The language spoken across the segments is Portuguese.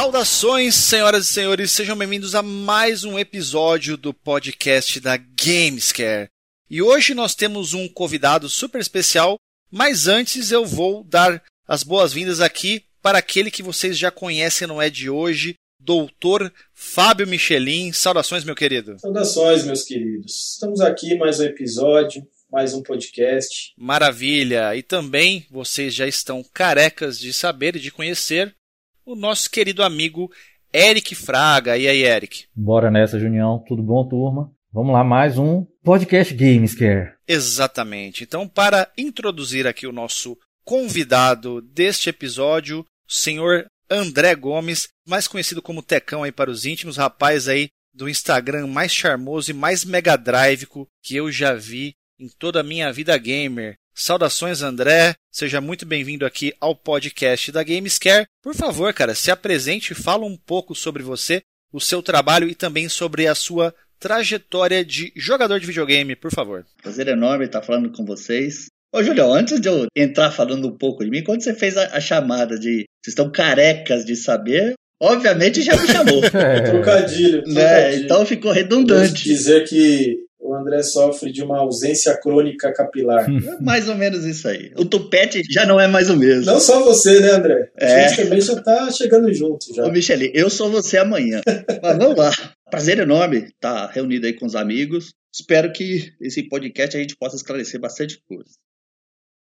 Saudações, senhoras e senhores, sejam bem-vindos a mais um episódio do podcast da Gamescare. E hoje nós temos um convidado super especial, mas antes eu vou dar as boas-vindas aqui para aquele que vocês já conhecem, não é de hoje, doutor Fábio Michelin. Saudações, meu querido. Saudações, meus queridos. Estamos aqui mais um episódio, mais um podcast. Maravilha! E também vocês já estão carecas de saber e de conhecer o nosso querido amigo Eric Fraga. E aí, Eric? Bora nessa, Junião. Tudo bom, turma? Vamos lá, mais um podcast Games Care. Exatamente. Então, para introduzir aqui o nosso convidado deste episódio, o senhor André Gomes, mais conhecido como Tecão aí para os íntimos, rapaz aí do Instagram mais charmoso e mais mega drive que eu já vi em toda a minha vida gamer. Saudações, André. Seja muito bem-vindo aqui ao podcast da Gamescare. Por favor, cara, se apresente e fala um pouco sobre você, o seu trabalho e também sobre a sua trajetória de jogador de videogame, por favor. Prazer enorme estar falando com vocês. Ô, Julião, antes de eu entrar falando um pouco de mim, quando você fez a, a chamada de vocês estão carecas de saber, obviamente já me chamou. é. Trocadilho. Né? trocadilho. Então ficou redundante. dizer que o André sofre de uma ausência crônica capilar. É mais ou menos isso aí. O tupete já não é mais o mesmo. Não só você, né, André? A é. gente também já tá chegando junto já. Ô, Michele, eu sou você amanhã. Mas vamos lá. Prazer enorme estar reunido aí com os amigos. Espero que esse podcast a gente possa esclarecer bastante coisa.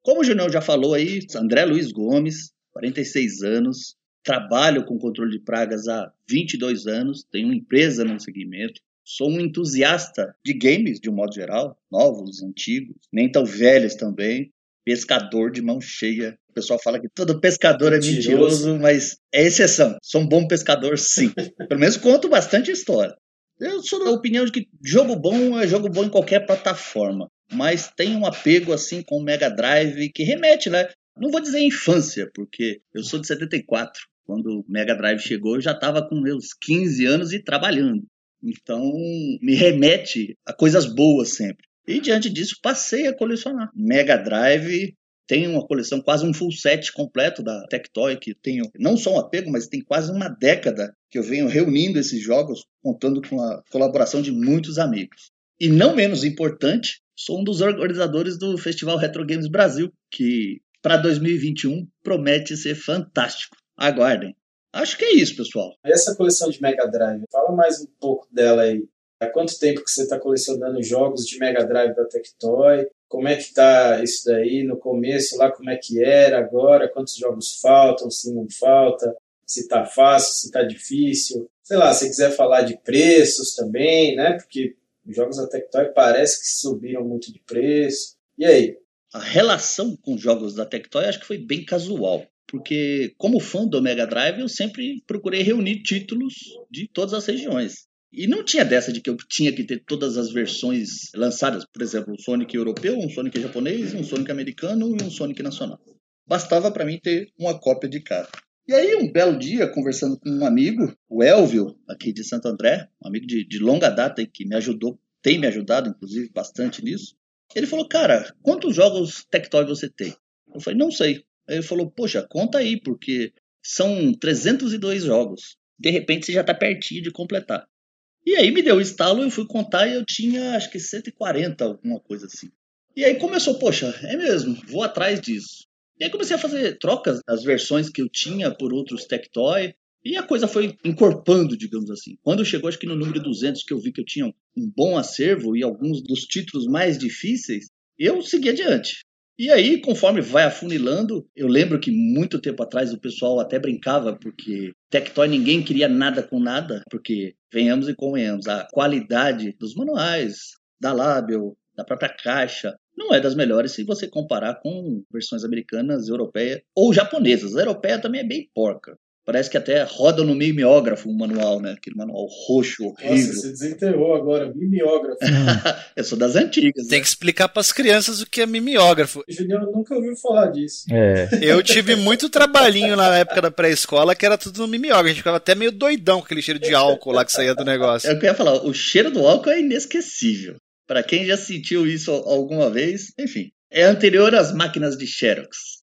Como o Junão já falou aí, André Luiz Gomes, 46 anos, trabalho com controle de pragas há 22 anos, tenho uma empresa no segmento, Sou um entusiasta de games, de um modo geral, novos, antigos, nem tão velhos também. Pescador de mão cheia. O pessoal fala que todo pescador é mentiroso, mas é exceção. Sou um bom pescador, sim. Pelo menos conto bastante história. Eu sou da opinião de que jogo bom é jogo bom em qualquer plataforma, mas tem um apego assim com o Mega Drive que remete, né? Não vou dizer infância, porque eu sou de 74. Quando o Mega Drive chegou, eu já estava com meus 15 anos e trabalhando. Então, me remete a coisas boas sempre. E diante disso, passei a colecionar. Mega Drive tem uma coleção, quase um full set completo da Tectoy, que tenho não só um apego, mas tem quase uma década que eu venho reunindo esses jogos, contando com a colaboração de muitos amigos. E não menos importante, sou um dos organizadores do Festival Retro Games Brasil, que para 2021 promete ser fantástico. Aguardem. Acho que é isso, pessoal. Essa coleção de Mega Drive, fala mais um pouco dela aí. Há quanto tempo que você está colecionando jogos de Mega Drive da Tectoy? Como é que tá isso daí no começo lá? Como é que era agora? Quantos jogos faltam? Se não falta? Se tá fácil? Se tá difícil? Sei lá, se quiser falar de preços também, né? Porque os jogos da Tectoy parece que subiram muito de preço. E aí? A relação com os jogos da Tectoy acho que foi bem casual porque como fã do Mega Drive eu sempre procurei reunir títulos de todas as regiões. E não tinha dessa de que eu tinha que ter todas as versões lançadas, por exemplo, um Sonic europeu, um Sonic japonês, um Sonic americano e um Sonic nacional. Bastava para mim ter uma cópia de cada. E aí, um belo dia, conversando com um amigo, o Elvio, aqui de Santo André, um amigo de, de longa data que me ajudou, tem me ajudado, inclusive, bastante nisso. Ele falou, cara, quantos jogos Tectoy você tem? Eu falei, não sei. Ele falou, poxa, conta aí, porque são 302 jogos. De repente você já está pertinho de completar. E aí me deu o estalo, eu fui contar e eu tinha acho que 140, alguma coisa assim. E aí começou, poxa, é mesmo, vou atrás disso. E aí comecei a fazer trocas das versões que eu tinha por outros Tectoy. E a coisa foi encorpando, digamos assim. Quando chegou, acho que no número 200, que eu vi que eu tinha um bom acervo e alguns dos títulos mais difíceis, eu segui adiante. E aí, conforme vai afunilando, eu lembro que muito tempo atrás o pessoal até brincava, porque Tectoy ninguém queria nada com nada, porque, venhamos e convenhamos, a qualidade dos manuais, da Label, da própria caixa, não é das melhores se você comparar com versões americanas, europeias ou japonesas. A europeia também é bem porca. Parece que até roda no mimeógrafo o manual, né? Aquele manual roxo, horrível. Nossa, você desenterrou agora, mimeógrafo. eu sou das antigas. Tem né? que explicar para as crianças o que é mimeógrafo. Julião nunca ouviu falar disso. É. Eu tive muito trabalhinho na época da pré-escola que era tudo no mimeógrafo. A gente ficava até meio doidão com aquele cheiro de álcool lá que saía do negócio. É o que eu ia falar, o cheiro do álcool é inesquecível. Para quem já sentiu isso alguma vez, enfim. É anterior às máquinas de Xerox.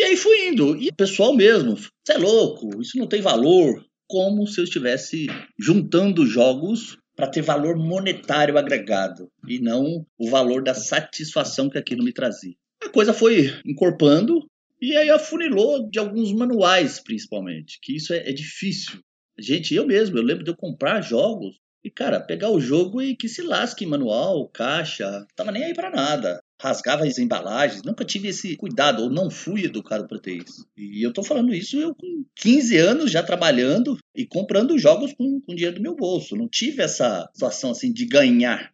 E aí fui indo. E o pessoal mesmo, você é louco, isso não tem valor. Como se eu estivesse juntando jogos para ter valor monetário agregado e não o valor da satisfação que aquilo me trazia. A coisa foi encorpando e aí afunilou de alguns manuais, principalmente, que isso é, é difícil. Gente, eu mesmo, eu lembro de eu comprar jogos e, cara, pegar o jogo e que se lasque manual, caixa, tava nem aí para nada. Rasgava as embalagens, nunca tive esse cuidado, ou não fui educado para ter isso. E eu tô falando isso eu com 15 anos já trabalhando e comprando jogos com, com dinheiro do meu bolso. Não tive essa situação assim de ganhar.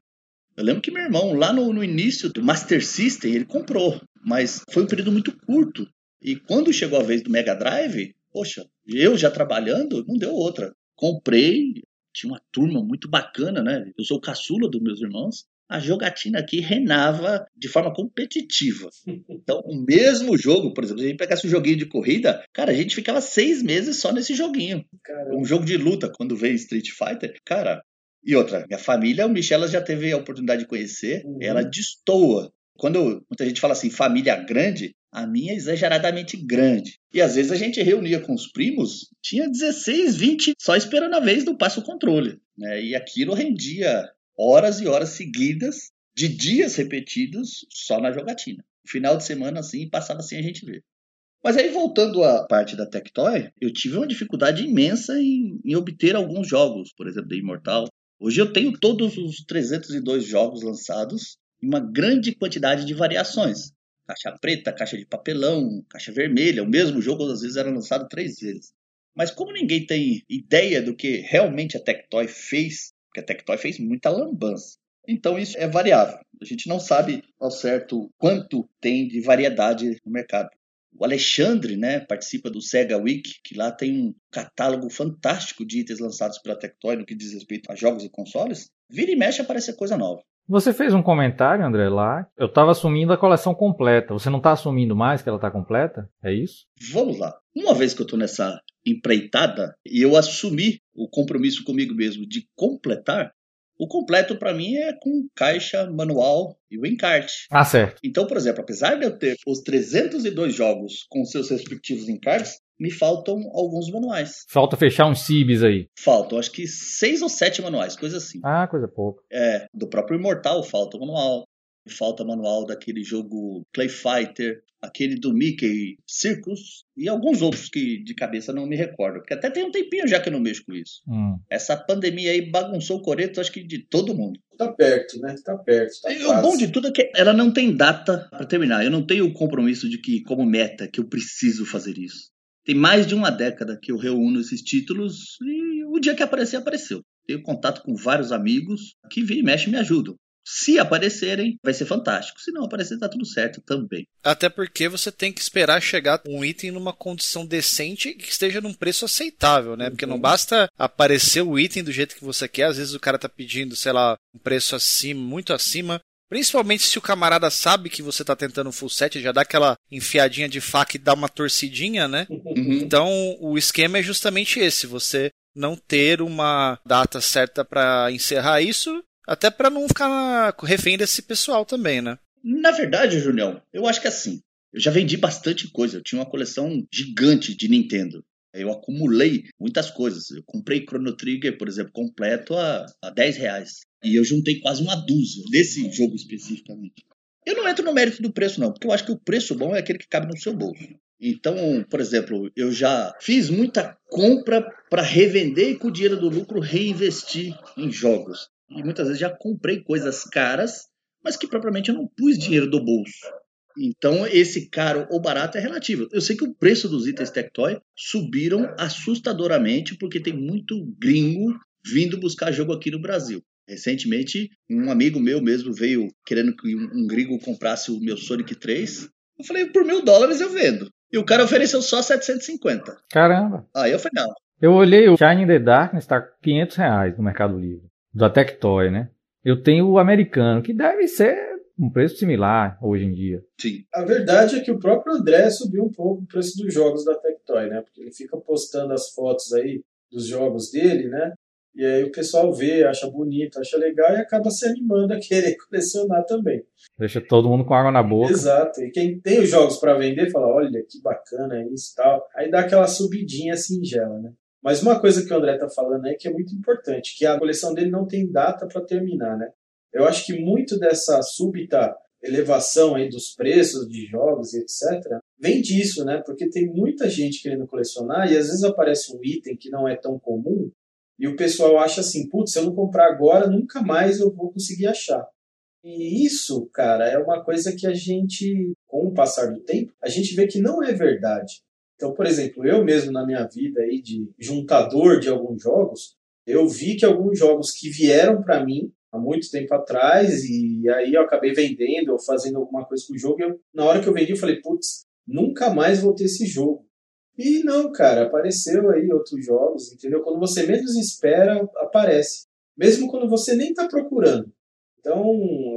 Eu lembro que meu irmão, lá no, no início do Master System, ele comprou, mas foi um período muito curto. E quando chegou a vez do Mega Drive, poxa, eu já trabalhando, não deu outra. Comprei, tinha uma turma muito bacana, né? Eu sou o caçula dos meus irmãos. A jogatina aqui renava de forma competitiva. Então, o mesmo jogo, por exemplo, se a gente pegasse um joguinho de corrida, cara, a gente ficava seis meses só nesse joguinho. Caramba. Um jogo de luta, quando veio Street Fighter, cara. E outra, minha família, o Michel já teve a oportunidade de conhecer, uhum. ela destoa. Quando muita gente fala assim, família grande, a minha é exageradamente grande. E às vezes a gente reunia com os primos, tinha 16, 20 só esperando a vez do passo controle. Né? E aquilo rendia horas e horas seguidas, de dias repetidos, só na jogatina. Final de semana assim, passava assim a gente ver. Mas aí, voltando à parte da Tectoy, eu tive uma dificuldade imensa em, em, obter alguns jogos, por exemplo, da Immortal. Hoje eu tenho todos os 302 jogos lançados em uma grande quantidade de variações caixa preta, caixa de papelão, caixa vermelha. O mesmo jogo às vezes era lançado três vezes. Mas como ninguém tem ideia do que realmente a Tectoy fez, porque a Tectoy fez muita lambança. Então isso é variável. A gente não sabe ao certo quanto tem de variedade no mercado. O Alexandre, né, participa do Sega Week, que lá tem um catálogo fantástico de itens lançados pela Tectoy no que diz respeito a jogos e consoles. Vira e mexe aparece coisa nova. Você fez um comentário, André, lá. Eu estava assumindo a coleção completa. Você não está assumindo mais que ela está completa? É isso? Vamos lá. Uma vez que eu estou nessa empreitada e eu assumi o compromisso comigo mesmo de completar, o completo para mim é com caixa, manual e o encarte. Ah, certo. Então, por exemplo, apesar de eu ter os 302 jogos com seus respectivos encartes, me faltam alguns manuais. Falta fechar uns CIBs aí. Faltam, acho que seis ou sete manuais, coisa assim. Ah, coisa pouca. É, do próprio Imortal falta o manual. Falta manual daquele jogo Clay Fighter, aquele do Mickey Circus e alguns outros que de cabeça não me recordo. Porque até tem um tempinho já que eu não mexo com isso. Hum. Essa pandemia aí bagunçou o coreto, acho que de todo mundo. Tá perto, né? Tá perto. Tá e o bom de tudo é que ela não tem data para terminar. Eu não tenho o compromisso de que, como meta, que eu preciso fazer isso. Tem mais de uma década que eu reúno esses títulos e o dia que aparecer, apareceu. Tenho contato com vários amigos que vem e mexe e me ajudam. Se aparecerem, vai ser fantástico. Se não aparecer, tá tudo certo também. Até porque você tem que esperar chegar um item numa condição decente e que esteja num preço aceitável, né? Porque não basta aparecer o item do jeito que você quer. Às vezes o cara tá pedindo, sei lá, um preço acima, muito acima. Principalmente se o camarada sabe que você tá tentando full set, já dá aquela enfiadinha de faca e dá uma torcidinha, né? Uhum. Então o esquema é justamente esse: você não ter uma data certa para encerrar isso, até para não ficar refém desse pessoal também, né? Na verdade, Julião, eu acho que é assim. Eu já vendi bastante coisa. Eu tinha uma coleção gigante de Nintendo. Eu acumulei muitas coisas. Eu comprei Chrono Trigger, por exemplo, completo a, a 10 reais. E eu juntei quase uma dúzia desse jogo especificamente. Eu não entro no mérito do preço, não, porque eu acho que o preço bom é aquele que cabe no seu bolso. Então, por exemplo, eu já fiz muita compra para revender e com o dinheiro do lucro reinvestir em jogos. E muitas vezes já comprei coisas caras, mas que propriamente eu não pus dinheiro do bolso. Então, esse caro ou barato é relativo. Eu sei que o preço dos itens Tectoy subiram assustadoramente porque tem muito gringo vindo buscar jogo aqui no Brasil. Recentemente, um amigo meu mesmo veio querendo que um gringo comprasse o meu Sonic 3. Eu falei, por mil dólares eu vendo. E o cara ofereceu só 750. Caramba. Aí eu falei, não. Eu olhei o Shining the Darkness, está 500 reais no Mercado Livre. Da Tectoy, né? Eu tenho o americano, que deve ser um preço similar hoje em dia. Sim. A verdade é que o próprio André subiu um pouco o preço dos jogos da Tectoy, né? Porque ele fica postando as fotos aí dos jogos dele, né? E aí o pessoal vê, acha bonito, acha legal e acaba se animando a querer colecionar também. Deixa todo mundo com água na boca. Exato. E quem tem os jogos para vender fala: olha que bacana isso e tal. Aí dá aquela subidinha singela, né? Mas uma coisa que o André tá falando aí que é muito importante, que a coleção dele não tem data para terminar, né? Eu acho que muito dessa súbita elevação aí dos preços de jogos e etc. vem disso, né? Porque tem muita gente querendo colecionar e às vezes aparece um item que não é tão comum e o pessoal acha assim, putz, se eu não comprar agora, nunca mais eu vou conseguir achar. E isso, cara, é uma coisa que a gente, com o passar do tempo, a gente vê que não é verdade. Então, por exemplo, eu mesmo na minha vida aí de juntador de alguns jogos, eu vi que alguns jogos que vieram para mim há muito tempo atrás e aí eu acabei vendendo ou fazendo alguma coisa com o jogo, eu, na hora que eu vendi eu falei, putz, nunca mais vou ter esse jogo. E não, cara, apareceu aí outros jogos, entendeu? Quando você menos espera, aparece. Mesmo quando você nem está procurando. Então,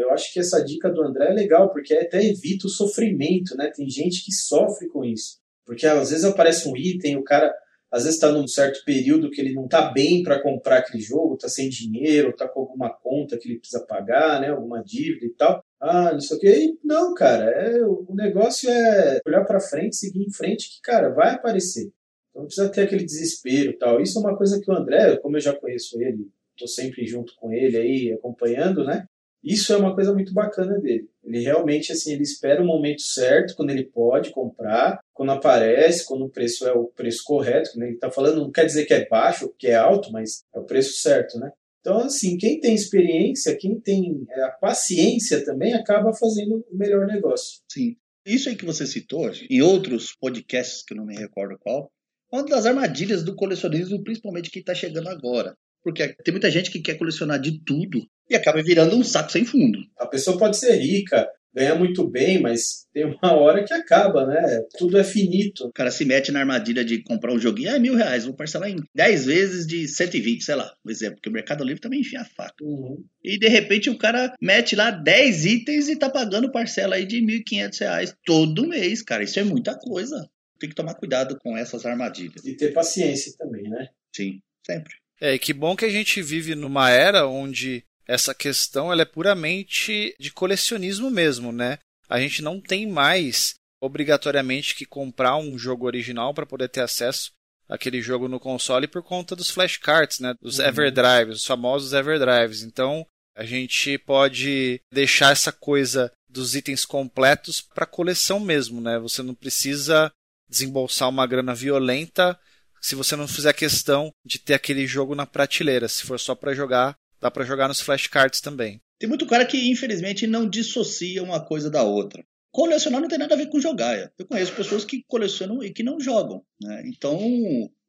eu acho que essa dica do André é legal, porque até evita o sofrimento, né? Tem gente que sofre com isso. Porque às vezes aparece um item, o cara às vezes está num certo período que ele não está bem para comprar aquele jogo, está sem dinheiro, está com alguma conta que ele precisa pagar, né? Alguma dívida e tal. Ah, não sei o que. Não, cara, é, o negócio é olhar para frente, seguir em frente, que, cara, vai aparecer. Então não precisa ter aquele desespero e tal. Isso é uma coisa que o André, como eu já conheço ele, estou sempre junto com ele aí, acompanhando, né? Isso é uma coisa muito bacana dele. Ele realmente, assim, ele espera o momento certo, quando ele pode comprar, quando aparece, quando o preço é o preço correto, quando ele está falando, não quer dizer que é baixo, que é alto, mas é o preço certo, né? Então, assim, quem tem experiência, quem tem é, a paciência também, acaba fazendo o melhor negócio. Sim. Isso aí que você citou, em outros podcasts, que eu não me recordo qual, é uma das armadilhas do colecionismo, principalmente quem está chegando agora. Porque tem muita gente que quer colecionar de tudo e acaba virando um saco sem fundo. A pessoa pode ser rica, ganha muito bem, mas tem uma hora que acaba, né? Tudo é finito. O cara se mete na armadilha de comprar um joguinho, ah, é mil reais, vou parcelar em 10 vezes de 120, sei lá, por exemplo, porque o Mercado Livre também enfia a faca. Uhum. E de repente o cara mete lá 10 itens e tá pagando parcela aí de 1.500 reais todo mês, cara. Isso é muita coisa. Tem que tomar cuidado com essas armadilhas. E ter paciência também, né? Sim, sempre. É, e que bom que a gente vive numa era onde essa questão ela é puramente de colecionismo mesmo, né? A gente não tem mais obrigatoriamente que comprar um jogo original para poder ter acesso àquele jogo no console por conta dos flashcards, né? Dos uhum. Everdrives, os famosos Everdrives. Então, a gente pode deixar essa coisa dos itens completos para coleção mesmo, né? Você não precisa desembolsar uma grana violenta se você não fizer questão de ter aquele jogo na prateleira. Se for só para jogar, dá para jogar nos flashcards também. Tem muito cara que, infelizmente, não dissocia uma coisa da outra. Colecionar não tem nada a ver com jogar. Eu conheço pessoas que colecionam e que não jogam. Né? Então,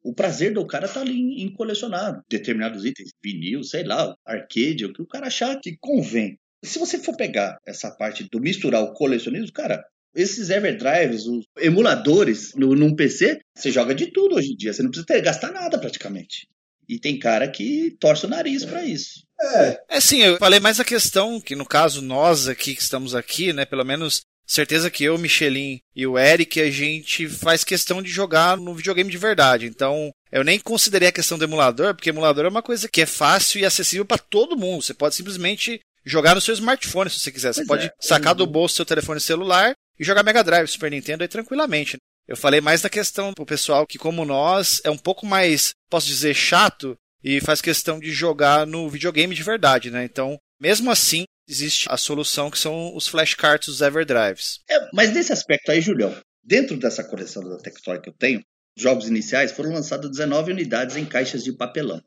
o prazer do cara tá ali em, colecionar determinados itens, vinil, sei lá, arcade, o que o cara achar que convém. Se você for pegar essa parte do misturar o colecionismo, cara, esses Everdrives, os emuladores no, num PC, você joga de tudo hoje em dia. Você não precisa ter, gastar nada praticamente. E tem cara que torce o nariz para isso. É. É sim, eu falei mais a questão que, no caso, nós aqui que estamos aqui, né, pelo menos certeza que eu, Michelin e o Eric, a gente faz questão de jogar no videogame de verdade. Então, eu nem considerei a questão do emulador, porque emulador é uma coisa que é fácil e acessível para todo mundo. Você pode simplesmente jogar no seu smartphone se você quiser. Você pois pode é. sacar do bolso seu telefone celular e jogar Mega Drive, Super Nintendo aí tranquilamente. Eu falei mais da questão pro pessoal que, como nós, é um pouco mais, posso dizer, chato e faz questão de jogar no videogame de verdade, né? Então, mesmo assim, existe a solução que são os flashcards, os Everdrives. É, mas nesse aspecto aí, Julião, dentro dessa coleção da Tectoy que eu tenho, jogos iniciais foram lançados 19 unidades em caixas de papelão.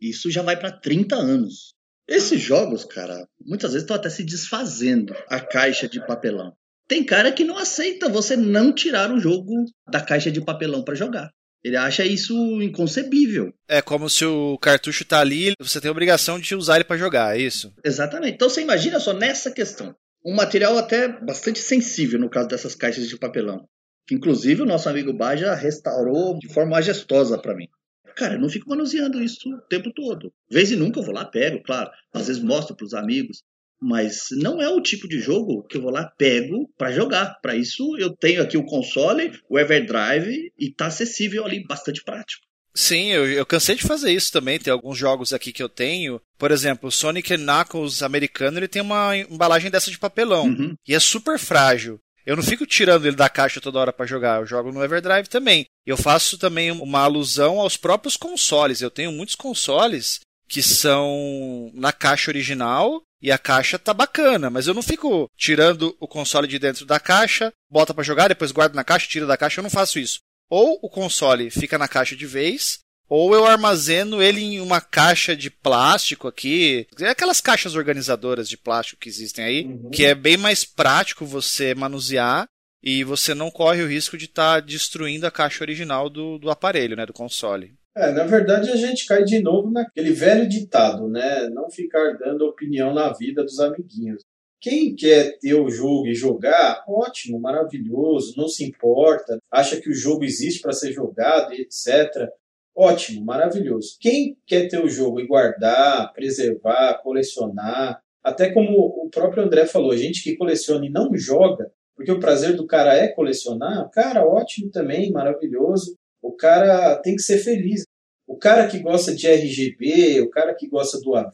Isso já vai para 30 anos. Esses jogos, cara, muitas vezes estão até se desfazendo a caixa de papelão. Tem cara que não aceita você não tirar o jogo da caixa de papelão para jogar. Ele acha isso inconcebível. É como se o cartucho tá ali, você tem a obrigação de usar ele para jogar, é isso? Exatamente. Então você imagina só nessa questão. Um material até bastante sensível no caso dessas caixas de papelão. Inclusive o nosso amigo Baja restaurou de forma majestosa para mim. Cara, eu não fico manuseando isso o tempo todo. Vez e nunca eu vou lá, pego, claro. Às vezes mostro para os amigos. Mas não é o tipo de jogo que eu vou lá, pego para jogar. Para isso, eu tenho aqui o console, o Everdrive e tá acessível ali, bastante prático. Sim, eu, eu cansei de fazer isso também. Tem alguns jogos aqui que eu tenho. Por exemplo, o Sonic Knuckles americano ele tem uma embalagem dessa de papelão. Uhum. E é super frágil. Eu não fico tirando ele da caixa toda hora para jogar. Eu jogo no Everdrive também. Eu faço também uma alusão aos próprios consoles. Eu tenho muitos consoles que são na caixa original e a caixa tá bacana, mas eu não fico tirando o console de dentro da caixa, bota para jogar, depois guarda na caixa, tira da caixa, eu não faço isso. Ou o console fica na caixa de vez, ou eu armazeno ele em uma caixa de plástico aqui, aquelas caixas organizadoras de plástico que existem aí, uhum. que é bem mais prático você manusear e você não corre o risco de estar tá destruindo a caixa original do, do aparelho, né, do console. É, na verdade a gente cai de novo naquele velho ditado, né? Não ficar dando opinião na vida dos amiguinhos. Quem quer ter o jogo e jogar, ótimo, maravilhoso, não se importa, acha que o jogo existe para ser jogado etc. Ótimo, maravilhoso. Quem quer ter o jogo e guardar, preservar, colecionar, até como o próprio André falou, gente que coleciona e não joga, porque o prazer do cara é colecionar, cara, ótimo também, maravilhoso. O cara tem que ser feliz. O cara que gosta de RGB, o cara que gosta do AV,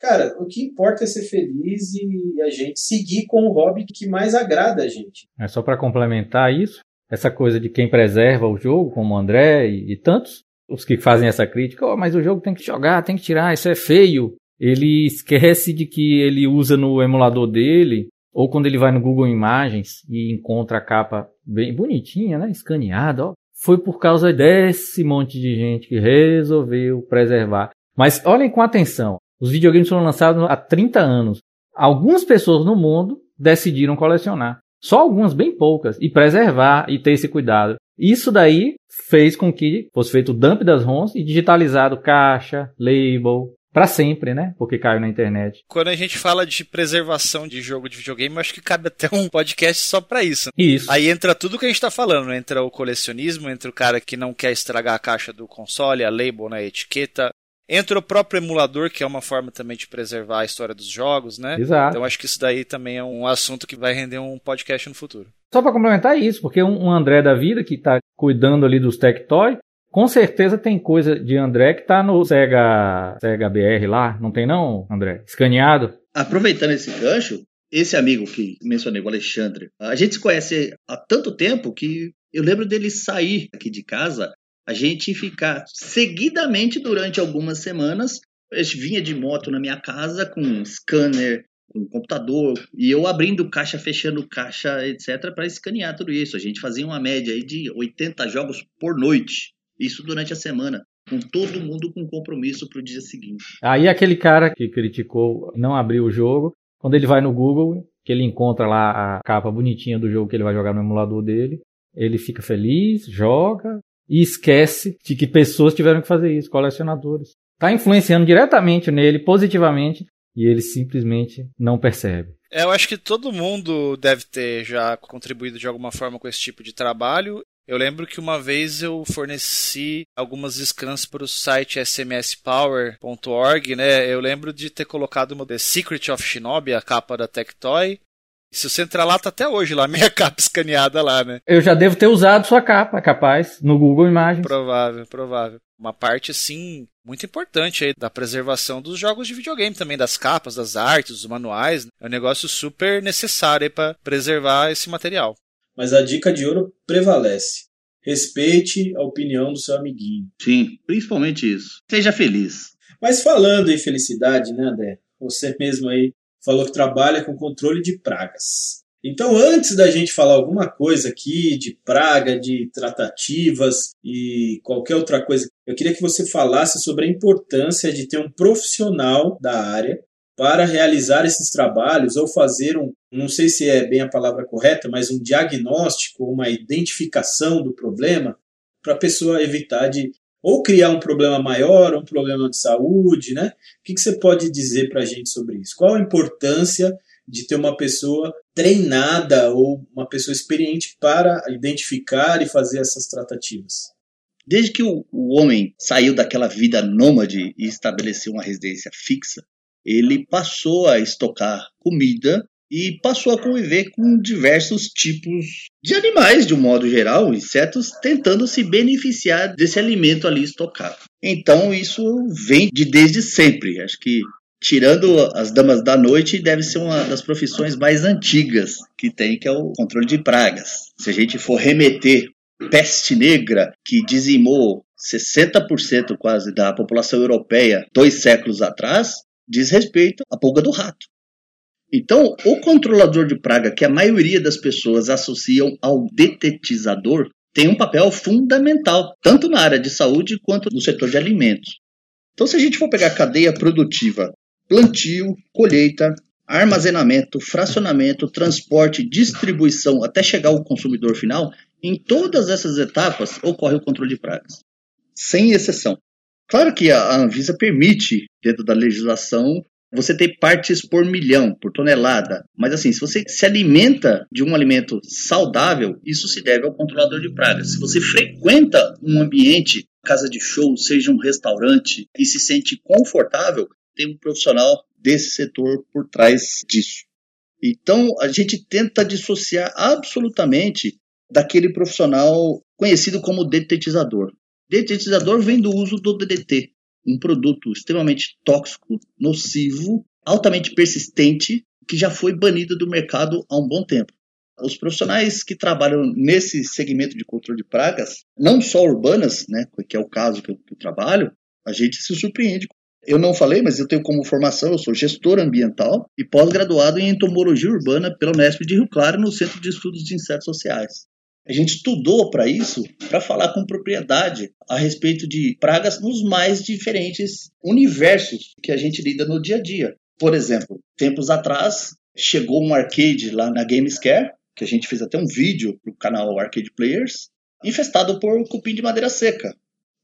cara, o que importa é ser feliz e a gente seguir com o hobby que mais agrada a gente. É só para complementar isso, essa coisa de quem preserva o jogo, como o André e, e tantos, os que fazem essa crítica, oh, mas o jogo tem que jogar, tem que tirar, isso é feio. Ele esquece de que ele usa no emulador dele, ou quando ele vai no Google Imagens e encontra a capa bem bonitinha, né, escaneada, ó, foi por causa desse monte de gente que resolveu preservar. Mas olhem com atenção, os videogames foram lançados há 30 anos. Algumas pessoas no mundo decidiram colecionar. Só algumas, bem poucas, e preservar e ter esse cuidado. Isso daí fez com que fosse feito o dump das ROMs e digitalizado caixa, label, para sempre, né? Porque caiu na internet. Quando a gente fala de preservação de jogo de videogame, acho que cabe até um podcast só para isso. Isso. Aí entra tudo que a gente tá falando, entra o colecionismo, entra o cara que não quer estragar a caixa do console, a label, né, a etiqueta, Entra o próprio emulador, que é uma forma também de preservar a história dos jogos, né? Exato. Então acho que isso daí também é um assunto que vai render um podcast no futuro. Só para complementar isso, porque um André da vida que está cuidando ali dos Tectoy, com certeza tem coisa de André que tá no Sega, Sega BR lá, não tem não, André? Escaneado? Aproveitando esse gancho, esse amigo que mencionei, o Alexandre, a gente se conhece há tanto tempo que eu lembro dele sair aqui de casa, a gente ficar seguidamente durante algumas semanas. Ele vinha de moto na minha casa com scanner, com computador, e eu abrindo caixa, fechando caixa, etc., para escanear tudo isso. A gente fazia uma média aí de 80 jogos por noite. Isso durante a semana, com todo mundo com compromisso para o dia seguinte. Aí aquele cara que criticou não abrir o jogo, quando ele vai no Google, que ele encontra lá a capa bonitinha do jogo que ele vai jogar no emulador dele, ele fica feliz, joga e esquece de que pessoas tiveram que fazer isso, colecionadores. Está influenciando diretamente nele, positivamente, e ele simplesmente não percebe. É, eu acho que todo mundo deve ter já contribuído de alguma forma com esse tipo de trabalho. Eu lembro que uma vez eu forneci algumas scans para o site smspower.org, né? Eu lembro de ter colocado uma The Secret of Shinobi, a capa da Tectoy. Se você entrar lá, tá até hoje lá, minha capa escaneada lá, né? Eu já devo ter usado sua capa, capaz, no Google Imagens. Provável, provável. Uma parte, assim, muito importante aí da preservação dos jogos de videogame também, das capas, das artes, dos manuais. É um negócio super necessário aí para preservar esse material mas a dica de ouro prevalece. Respeite a opinião do seu amiguinho. Sim, principalmente isso. Seja feliz. Mas falando em felicidade, né, André? Você mesmo aí falou que trabalha com controle de pragas. Então, antes da gente falar alguma coisa aqui de praga, de tratativas e qualquer outra coisa, eu queria que você falasse sobre a importância de ter um profissional da área para realizar esses trabalhos ou fazer um, não sei se é bem a palavra correta, mas um diagnóstico, uma identificação do problema, para a pessoa evitar de ou criar um problema maior, um problema de saúde, né? O que, que você pode dizer para a gente sobre isso? Qual a importância de ter uma pessoa treinada ou uma pessoa experiente para identificar e fazer essas tratativas? Desde que o, o homem saiu daquela vida nômade e estabeleceu uma residência fixa, ele passou a estocar comida e passou a conviver com diversos tipos de animais de um modo geral, insetos tentando se beneficiar desse alimento ali estocado. Então isso vem de desde sempre. Acho que tirando as damas da noite, deve ser uma das profissões mais antigas que tem, que é o controle de pragas. Se a gente for remeter peste negra, que dizimou 60% quase da população europeia dois séculos atrás, diz respeito à pulga do rato. Então, o controlador de praga, que a maioria das pessoas associam ao detetizador, tem um papel fundamental, tanto na área de saúde quanto no setor de alimentos. Então, se a gente for pegar a cadeia produtiva, plantio, colheita, armazenamento, fracionamento, transporte, distribuição, até chegar ao consumidor final, em todas essas etapas ocorre o controle de pragas, sem exceção. Claro que a Anvisa permite, dentro da legislação, você ter partes por milhão, por tonelada. Mas assim, se você se alimenta de um alimento saudável, isso se deve ao controlador de pragas. Se você frequenta um ambiente, casa de show, seja um restaurante, e se sente confortável, tem um profissional desse setor por trás disso. Então, a gente tenta dissociar absolutamente daquele profissional conhecido como detetizador. Detetizador vem do uso do DDT, um produto extremamente tóxico, nocivo, altamente persistente, que já foi banido do mercado há um bom tempo. Os profissionais que trabalham nesse segmento de controle de pragas, não só urbanas, né, que é o caso que eu, que eu trabalho, a gente se surpreende. Eu não falei, mas eu tenho como formação, eu sou gestor ambiental e pós-graduado em entomologia urbana pela Unesp de Rio Claro, no Centro de Estudos de Insetos Sociais. A gente estudou para isso, para falar com propriedade a respeito de pragas nos mais diferentes universos que a gente lida no dia a dia. Por exemplo, tempos atrás chegou um arcade lá na Gamescare, que a gente fez até um vídeo para o canal Arcade Players, infestado por cupim de madeira seca.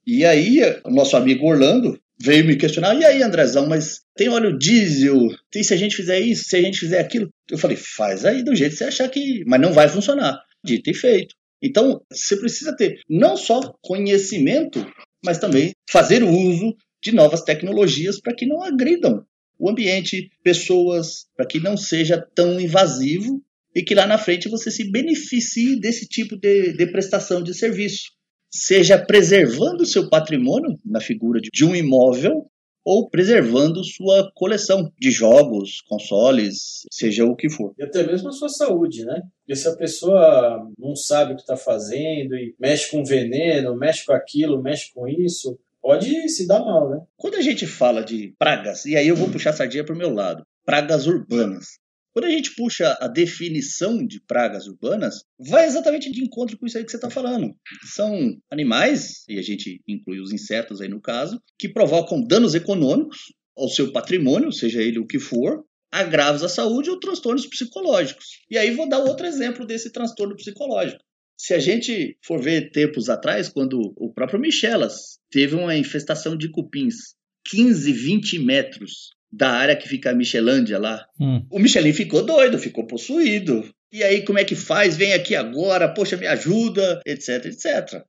E aí, o nosso amigo Orlando veio me questionar: e aí, Andrezão, mas tem óleo diesel? Tem se a gente fizer isso, se a gente fizer aquilo? Eu falei: faz aí do jeito que você achar que. Mas não vai funcionar dito e feito. Então, você precisa ter não só conhecimento, mas também fazer uso de novas tecnologias para que não agridam o ambiente, pessoas, para que não seja tão invasivo e que lá na frente você se beneficie desse tipo de, de prestação de serviço. Seja preservando o seu patrimônio na figura de um imóvel ou preservando sua coleção de jogos, consoles, seja o que for. E até mesmo a sua saúde, né? Porque se a pessoa não sabe o que está fazendo e mexe com veneno, mexe com aquilo, mexe com isso, pode se dar mal, né? Quando a gente fala de pragas, e aí eu vou puxar a sardinha para o meu lado, pragas urbanas. Quando a gente puxa a definição de pragas urbanas, vai exatamente de encontro com isso aí que você está falando. São animais, e a gente inclui os insetos aí no caso, que provocam danos econômicos ao seu patrimônio, seja ele o que for, agravos à saúde ou transtornos psicológicos. E aí vou dar outro exemplo desse transtorno psicológico. Se a gente for ver tempos atrás, quando o próprio Michelas teve uma infestação de cupins 15, 20 metros da área que fica a Michelândia lá. Hum. O Michelin ficou doido, ficou possuído. E aí, como é que faz? Vem aqui agora, poxa, me ajuda, etc, etc.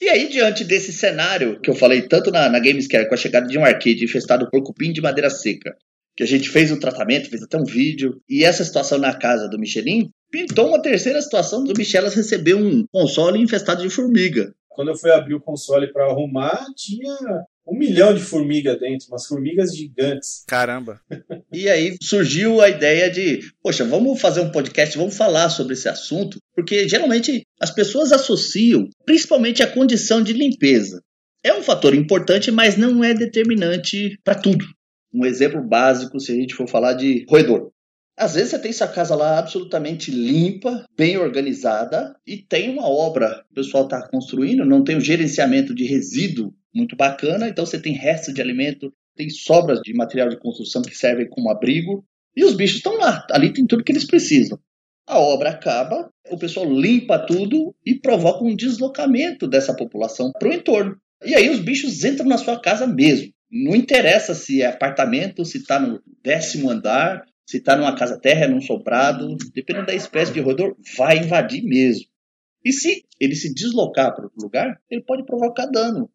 E aí, diante desse cenário que eu falei tanto na, na Gamescare, com a chegada de um arcade infestado por cupim de madeira seca, que a gente fez o um tratamento, fez até um vídeo, e essa situação na casa do Michelin, pintou uma terceira situação do Michelas receber um console infestado de formiga. Quando eu fui abrir o console para arrumar, tinha um milhão de formigas dentro, umas formigas gigantes. Caramba! e aí surgiu a ideia de, poxa, vamos fazer um podcast, vamos falar sobre esse assunto, porque geralmente as pessoas associam principalmente a condição de limpeza. É um fator importante, mas não é determinante para tudo. Um exemplo básico, se a gente for falar de roedor. Às vezes você tem sua casa lá absolutamente limpa, bem organizada, e tem uma obra que o pessoal está construindo, não tem o gerenciamento de resíduo muito bacana. Então você tem restos de alimento, tem sobras de material de construção que servem como abrigo. E os bichos estão lá, ali tem tudo que eles precisam. A obra acaba, o pessoal limpa tudo e provoca um deslocamento dessa população para o entorno. E aí os bichos entram na sua casa mesmo. Não interessa se é apartamento, se está no décimo andar, se está numa casa terra, num sobrado, dependendo da espécie de roedor, vai invadir mesmo. E se ele se deslocar para outro lugar, ele pode provocar dano.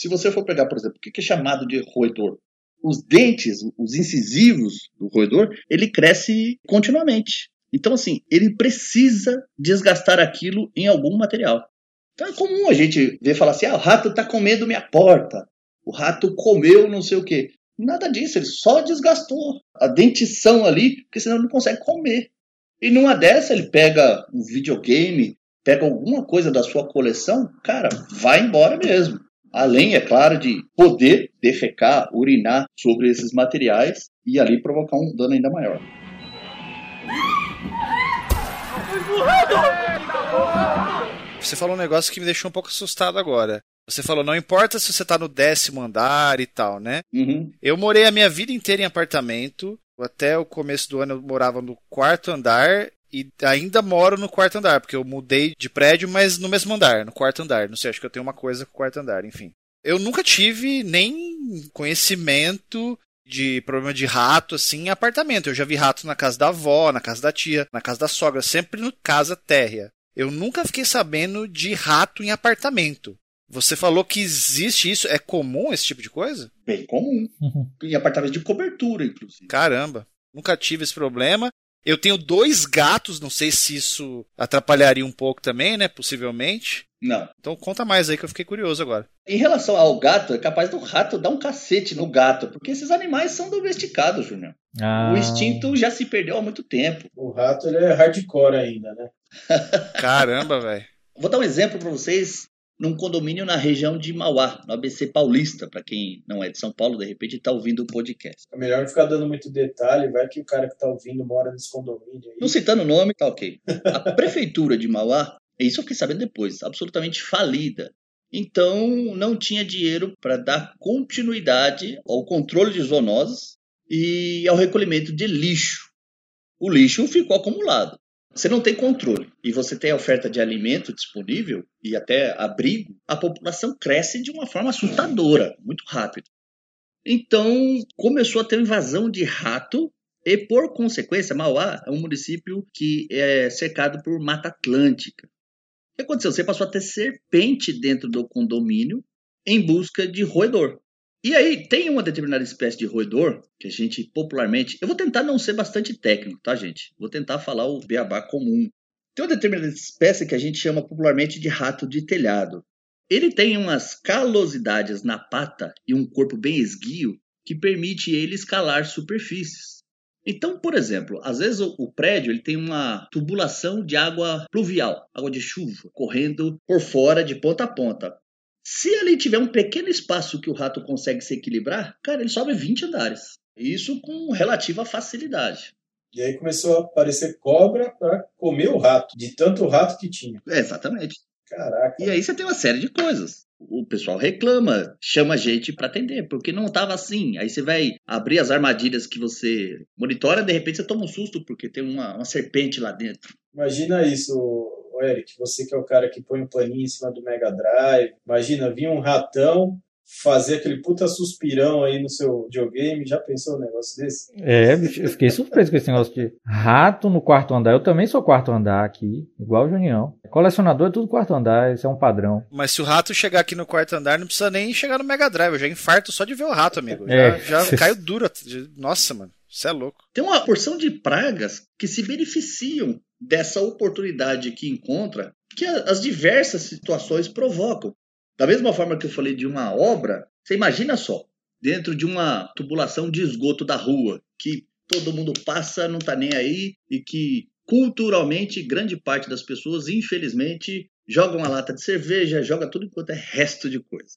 Se você for pegar, por exemplo, o que é chamado de roedor? Os dentes, os incisivos do roedor, ele cresce continuamente. Então, assim, ele precisa desgastar aquilo em algum material. Então é comum a gente ver falar assim: ah, o rato está comendo minha porta, o rato comeu não sei o quê. Nada disso, ele só desgastou a dentição ali, porque senão ele não consegue comer. E numa dessa, ele pega um videogame, pega alguma coisa da sua coleção, cara, vai embora mesmo. Além, é claro, de poder defecar, urinar sobre esses materiais e ali provocar um dano ainda maior. Você falou um negócio que me deixou um pouco assustado agora. Você falou, não importa se você tá no décimo andar e tal, né? Uhum. Eu morei a minha vida inteira em apartamento. Até o começo do ano eu morava no quarto andar e ainda moro no quarto andar, porque eu mudei de prédio, mas no mesmo andar, no quarto andar. Não sei, acho que eu tenho uma coisa com o quarto andar, enfim. Eu nunca tive nem conhecimento de problema de rato assim em apartamento. Eu já vi rato na casa da avó, na casa da tia, na casa da sogra, sempre no casa térrea. Eu nunca fiquei sabendo de rato em apartamento. Você falou que existe isso? É comum esse tipo de coisa? Bem comum. Uhum. Em apartamentos de cobertura, inclusive. Caramba, nunca tive esse problema. Eu tenho dois gatos, não sei se isso atrapalharia um pouco também, né? Possivelmente. Não. Então conta mais aí que eu fiquei curioso agora. Em relação ao gato, é capaz do rato dar um cacete no gato, porque esses animais são domesticados, Júnior. Ah, O instinto já se perdeu há muito tempo. O rato ele é hardcore ainda, né? Caramba, velho. Vou dar um exemplo para vocês num condomínio na região de Mauá, no ABC Paulista, para quem não é de São Paulo, de repente está ouvindo o podcast. É melhor não ficar dando muito detalhe, vai que o cara que tá ouvindo mora nesse condomínio aí. Não citando o nome, tá ok. A prefeitura de Mauá, isso eu fiquei sabendo depois, absolutamente falida. Então, não tinha dinheiro para dar continuidade ao controle de zoonoses e ao recolhimento de lixo. O lixo ficou acumulado. Você não tem controle e você tem a oferta de alimento disponível e até abrigo, a população cresce de uma forma assustadora, muito rápido. Então, começou a ter invasão de rato e, por consequência, Mauá é um município que é cercado por Mata Atlântica. O que aconteceu? Você passou a ter serpente dentro do condomínio em busca de roedor. E aí, tem uma determinada espécie de roedor que a gente popularmente. Eu vou tentar não ser bastante técnico, tá, gente? Vou tentar falar o beabá comum. Tem uma determinada espécie que a gente chama popularmente de rato de telhado. Ele tem umas calosidades na pata e um corpo bem esguio que permite ele escalar superfícies. Então, por exemplo, às vezes o, o prédio ele tem uma tubulação de água pluvial, água de chuva, correndo por fora de ponta a ponta. Se ali tiver um pequeno espaço que o rato consegue se equilibrar, cara, ele sobe 20 andares. Isso com relativa facilidade. E aí começou a aparecer cobra para comer o rato, de tanto rato que tinha. É, exatamente. Caraca. E aí você tem uma série de coisas. O pessoal reclama, chama gente para atender, porque não estava assim. Aí você vai abrir as armadilhas que você monitora, de repente você toma um susto porque tem uma, uma serpente lá dentro. Imagina isso, ô Eric, você que é o cara que põe um paninho em cima do Mega Drive. Imagina, vir um ratão fazer aquele puta suspirão aí no seu videogame. Já pensou um negócio desse? É, bicho, eu fiquei surpreso com esse negócio de rato no quarto andar. Eu também sou quarto andar aqui, igual o Junião. Colecionador é tudo quarto andar, esse é um padrão. Mas se o rato chegar aqui no quarto andar, não precisa nem chegar no Mega Drive. Eu já infarto só de ver o rato, amigo. Já, É. já caio duro. Nossa, mano. Você é louco. Tem uma porção de pragas que se beneficiam dessa oportunidade que encontra, que as diversas situações provocam. Da mesma forma que eu falei de uma obra, você imagina só, dentro de uma tubulação de esgoto da rua, que todo mundo passa, não tá nem aí, e que culturalmente grande parte das pessoas, infelizmente, jogam a lata de cerveja, joga tudo enquanto é resto de coisa.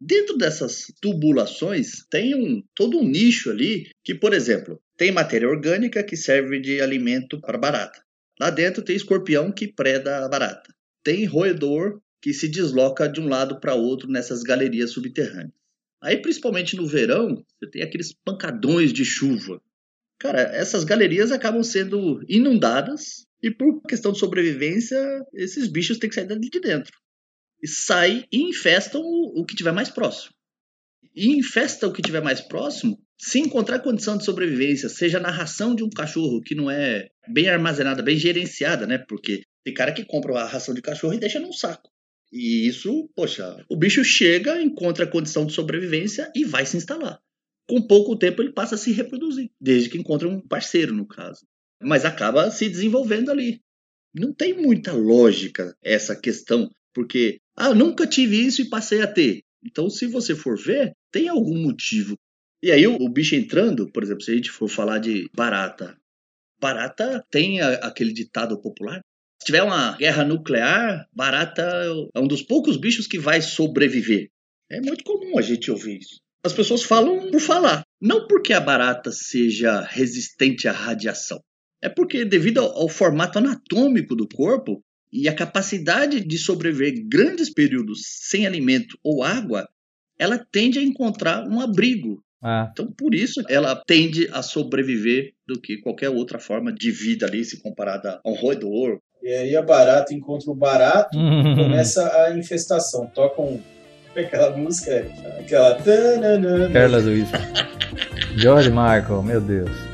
Dentro dessas tubulações tem um, todo um nicho ali que, por exemplo, tem matéria orgânica que serve de alimento para barata. Lá dentro tem escorpião que preda a barata. Tem roedor que se desloca de um lado para outro nessas galerias subterrâneas. Aí, principalmente no verão, você tem aqueles pancadões de chuva. Cara, essas galerias acabam sendo inundadas e, por questão de sobrevivência, esses bichos têm que sair de dentro. Saem e infestam o, o que tiver mais próximo. E infesta o que tiver mais próximo, se encontrar condição de sobrevivência, seja na ração de um cachorro que não é bem armazenada, bem gerenciada, né? Porque tem cara que compra a ração de cachorro e deixa num saco. E isso, poxa, o bicho chega, encontra a condição de sobrevivência e vai se instalar. Com pouco tempo ele passa a se reproduzir, desde que encontre um parceiro, no caso. mas acaba se desenvolvendo ali. Não tem muita lógica essa questão, porque, ah, nunca tive isso e passei a ter. Então, se você for ver, tem algum motivo. E aí, o, o bicho entrando, por exemplo, se a gente for falar de barata, barata tem a, aquele ditado popular. Se tiver uma guerra nuclear, barata é um dos poucos bichos que vai sobreviver. É muito comum a gente ouvir isso. As pessoas falam por falar. Não porque a barata seja resistente à radiação. É porque, devido ao, ao formato anatômico do corpo e a capacidade de sobreviver grandes períodos sem alimento ou água, ela tende a encontrar um abrigo. Ah. Então, por isso, ela tende a sobreviver do que qualquer outra forma de vida ali, se comparada a um roedor. E aí a barata encontra o barato e começa a infestação. Tocam aquela música, aquela. tananana. Carla Luiz. George Michael, meu Deus.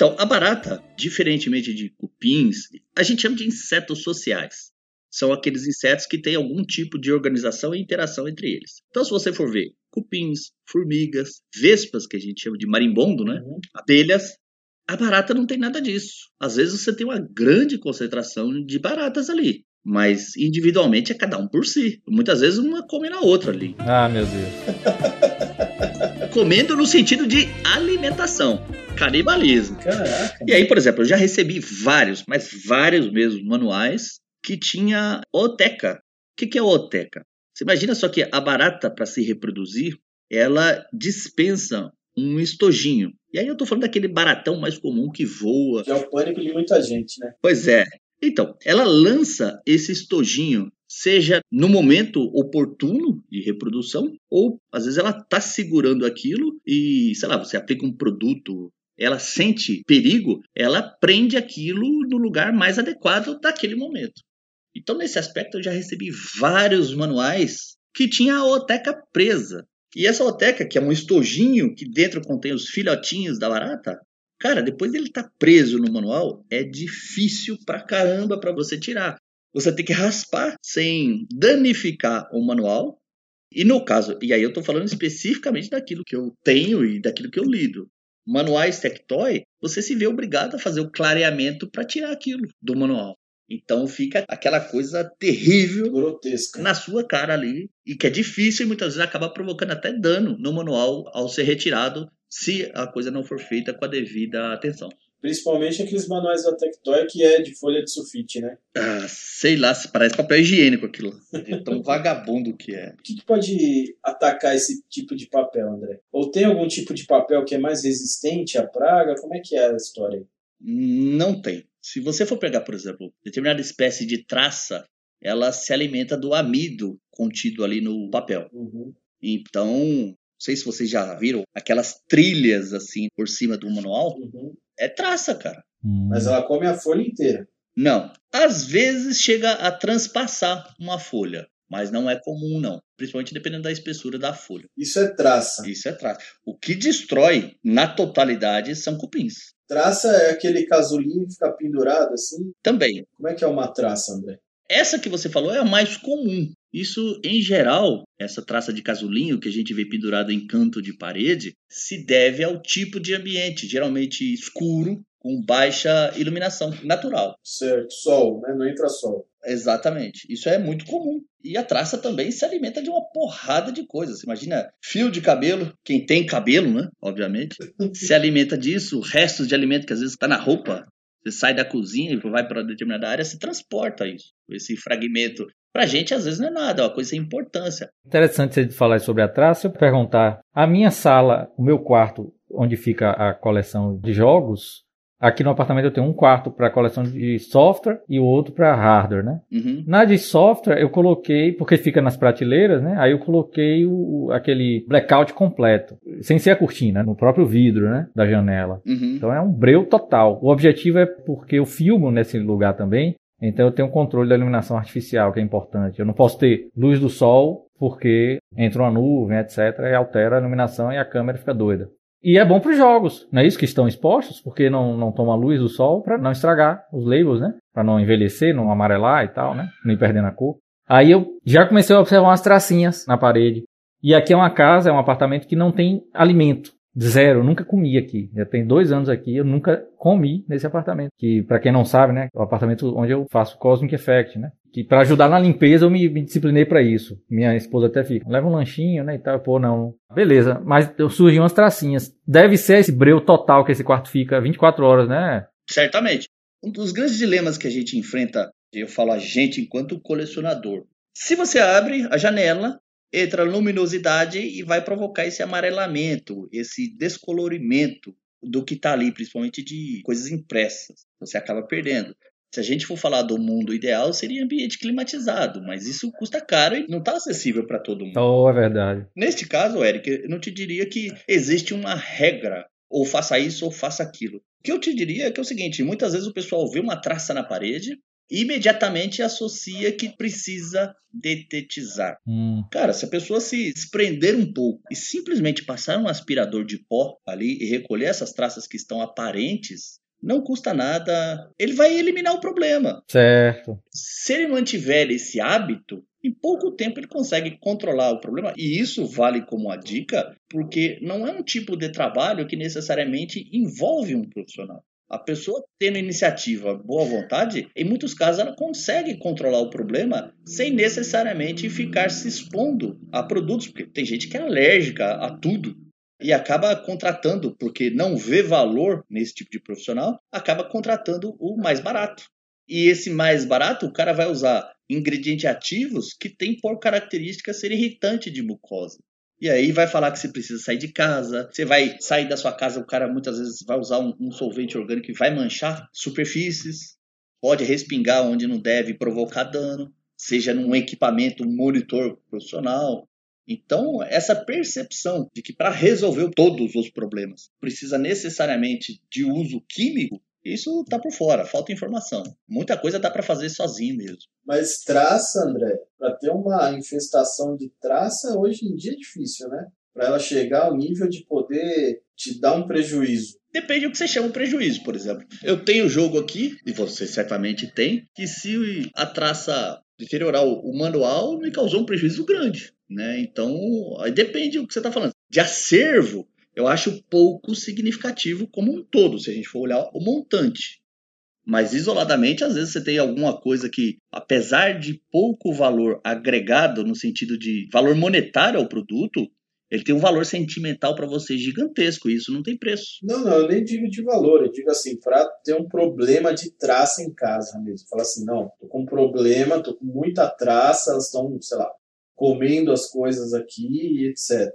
Então, a barata, diferentemente de cupins, a gente chama de insetos sociais. São aqueles insetos que têm algum tipo de organização e interação entre eles. Então, se você for ver cupins, formigas, vespas, que a gente chama de marimbondo, né? Uhum. Abelhas, a barata não tem nada disso. Às vezes você tem uma grande concentração de baratas ali. Mas individualmente é cada um por si. Muitas vezes uma come na outra ali. Ah, meu Deus. Comendo no sentido de alimentação. Canibalismo. Caraca. E aí, por exemplo, eu já recebi vários, mas vários mesmo manuais que tinha oteca. O que, que é oteca? Você imagina só que a barata, para se reproduzir, ela dispensa um estojinho. E aí eu tô falando daquele baratão mais comum que voa. Que é o pânico de muita gente, né? Pois é. Então, ela lança esse estojinho, seja no momento oportuno de reprodução, ou às vezes ela tá segurando aquilo e, sei lá, você aplica um produto, ela sente perigo, ela prende aquilo no lugar mais adequado daquele momento. Então, nesse aspecto, eu já recebi vários manuais que tinha a oteca presa. E essa oteca, que é um estojinho que dentro contém os filhotinhos da barata, cara, depois dele estar preso no manual, é difícil pra caramba pra você tirar. Você tem que raspar sem danificar o manual. E no caso, e aí eu tô falando especificamente daquilo que eu tenho e daquilo que eu lido. Manuais Tectoy, você se vê obrigado a fazer o clareamento para tirar aquilo do manual. Então fica aquela coisa terrível Grotesca. na sua cara ali e que é difícil e muitas vezes acaba provocando até dano no manual ao ser retirado se a coisa não for feita com a devida atenção. Principalmente aqueles manuais da Tectoy que é de folha de sulfite, né? Ah, sei lá, se parece papel higiênico aquilo. De tão vagabundo que é. O que, que pode atacar esse tipo de papel, André? Ou tem algum tipo de papel que é mais resistente à praga? Como é que é a história aí? Não tem. Se você for pegar, por exemplo, determinada espécie de traça, ela se alimenta do amido contido ali no papel. Uhum. Então, não sei se vocês já viram aquelas trilhas assim por cima do manual. Uhum. É traça, cara. Hum. Mas ela come a folha inteira. Não. Às vezes chega a transpassar uma folha, mas não é comum, não. Principalmente dependendo da espessura da folha. Isso é traça. Isso é traça. O que destrói na totalidade são cupins. Traça é aquele casulinho que fica pendurado assim. Também. Como é que é uma traça, André? Essa que você falou é a mais comum. Isso, em geral, essa traça de casulinho que a gente vê pendurada em canto de parede, se deve ao tipo de ambiente, geralmente escuro, com baixa iluminação natural. Certo. Sol, né? Não entra sol. Exatamente. Isso é muito comum. E a traça também se alimenta de uma porrada de coisas. Imagina fio de cabelo, quem tem cabelo, né? Obviamente, se alimenta disso, restos de alimento que às vezes está na roupa. Você sai da cozinha e vai para determinada área, se transporta isso, esse fragmento. Pra gente, às vezes, não é nada, é uma coisa sem importância. Interessante você falar sobre a traça. Eu perguntar, a minha sala, o meu quarto, onde fica a coleção de jogos, aqui no apartamento eu tenho um quarto para coleção de software e o outro para hardware, né? Uhum. Na de software eu coloquei, porque fica nas prateleiras, né? Aí eu coloquei o, aquele blackout completo, sem ser a cortina, no próprio vidro, né? Da janela. Uhum. Então é um breu total. O objetivo é porque eu filmo nesse lugar também, então eu tenho um controle da iluminação artificial, que é importante. Eu não posso ter luz do sol, porque entra uma nuvem, etc., e altera a iluminação e a câmera fica doida. E é bom para os jogos, não é isso que estão expostos, porque não, não toma luz do sol para não estragar os labels, né? Para não envelhecer, não amarelar e tal, né? Nem perdendo a cor. Aí eu já comecei a observar umas tracinhas na parede. E aqui é uma casa, é um apartamento que não tem alimento. Zero, nunca comi aqui. Já tem dois anos aqui, eu nunca comi nesse apartamento. Que, para quem não sabe, né, o apartamento onde eu faço Cosmic Effect, né? Que para ajudar na limpeza eu me, me disciplinei para isso. Minha esposa até fica, leva um lanchinho, né, e tal. Pô, não. Beleza, mas surgiam umas tracinhas. Deve ser esse breu total que esse quarto fica 24 horas, né? Certamente. Um dos grandes dilemas que a gente enfrenta, eu falo a gente enquanto colecionador. Se você abre a janela, entra luminosidade e vai provocar esse amarelamento, esse descolorimento do que está ali, principalmente de coisas impressas. Você acaba perdendo. Se a gente for falar do mundo ideal, seria ambiente climatizado, mas isso custa caro e não está acessível para todo mundo. Oh, é verdade. Neste caso, Eric, eu não te diria que existe uma regra, ou faça isso ou faça aquilo. O que eu te diria é que é o seguinte: muitas vezes o pessoal vê uma traça na parede, imediatamente associa que precisa detetizar. Hum. Cara, se a pessoa se desprender um pouco e simplesmente passar um aspirador de pó ali e recolher essas traças que estão aparentes, não custa nada. Ele vai eliminar o problema. Certo. Se ele mantiver esse hábito, em pouco tempo ele consegue controlar o problema. E isso vale como uma dica, porque não é um tipo de trabalho que necessariamente envolve um profissional. A pessoa tendo iniciativa, boa vontade, em muitos casos ela consegue controlar o problema sem necessariamente ficar se expondo a produtos, porque tem gente que é alérgica a tudo e acaba contratando, porque não vê valor nesse tipo de profissional, acaba contratando o mais barato. E esse mais barato, o cara vai usar ingredientes ativos que tem por característica ser irritante de mucosa. E aí vai falar que você precisa sair de casa, você vai sair da sua casa, o cara muitas vezes vai usar um, um solvente orgânico que vai manchar superfícies, pode respingar onde não deve provocar dano, seja num equipamento, um monitor profissional. Então, essa percepção de que para resolver todos os problemas precisa necessariamente de uso químico, isso tá por fora, falta informação. Muita coisa dá para fazer sozinho mesmo. Mas traça, André, para ter uma infestação de traça, hoje em dia é difícil, né? Para ela chegar ao nível de poder te dar um prejuízo. Depende do que você chama de prejuízo, por exemplo. Eu tenho jogo aqui, e você certamente tem, que se a traça deteriorar o manual, me causou um prejuízo grande. Né? Então, aí depende do que você está falando. De acervo, eu acho pouco significativo como um todo, se a gente for olhar o montante. Mas isoladamente, às vezes você tem alguma coisa que, apesar de pouco valor agregado no sentido de valor monetário ao produto, ele tem um valor sentimental para você gigantesco, e isso não tem preço. Não, não, eu nem digo de valor, eu digo assim, para ter um problema de traça em casa mesmo. Fala assim, não, tô com um problema, tô com muita traça, elas estão, sei lá, comendo as coisas aqui e etc.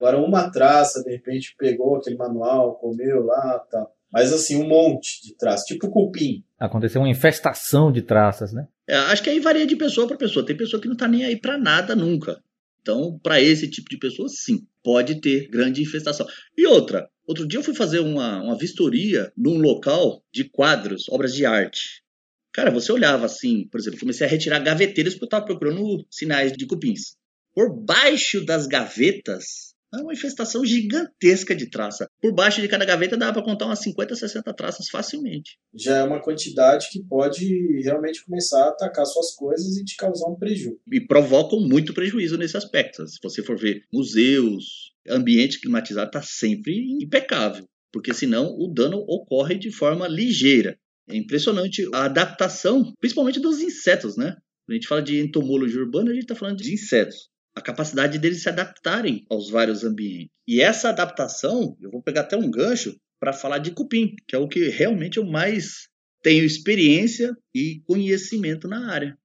Agora, uma traça, de repente, pegou aquele manual, comeu lá, tá. Mas assim, um monte de traças, tipo cupim. Aconteceu uma infestação de traças, né? É, acho que aí varia de pessoa para pessoa. Tem pessoa que não tá nem aí para nada nunca. Então, para esse tipo de pessoa, sim, pode ter grande infestação. E outra, outro dia eu fui fazer uma, uma vistoria num local de quadros, obras de arte. Cara, você olhava assim, por exemplo, comecei a retirar gaveteiras porque eu estava procurando sinais de cupins. Por baixo das gavetas é uma infestação gigantesca de traça. Por baixo de cada gaveta dá para contar umas 50, 60 traças facilmente. Já é uma quantidade que pode realmente começar a atacar suas coisas e te causar um prejuízo. E provocam muito prejuízo nesse aspecto. Se você for ver museus, ambiente climatizado está sempre impecável, porque senão o dano ocorre de forma ligeira. É impressionante a adaptação, principalmente dos insetos, né? Quando a gente fala de entomologia urbana, a gente está falando de insetos a capacidade deles se adaptarem aos vários ambientes. E essa adaptação, eu vou pegar até um gancho para falar de cupim, que é o que realmente eu mais tenho experiência e conhecimento na área.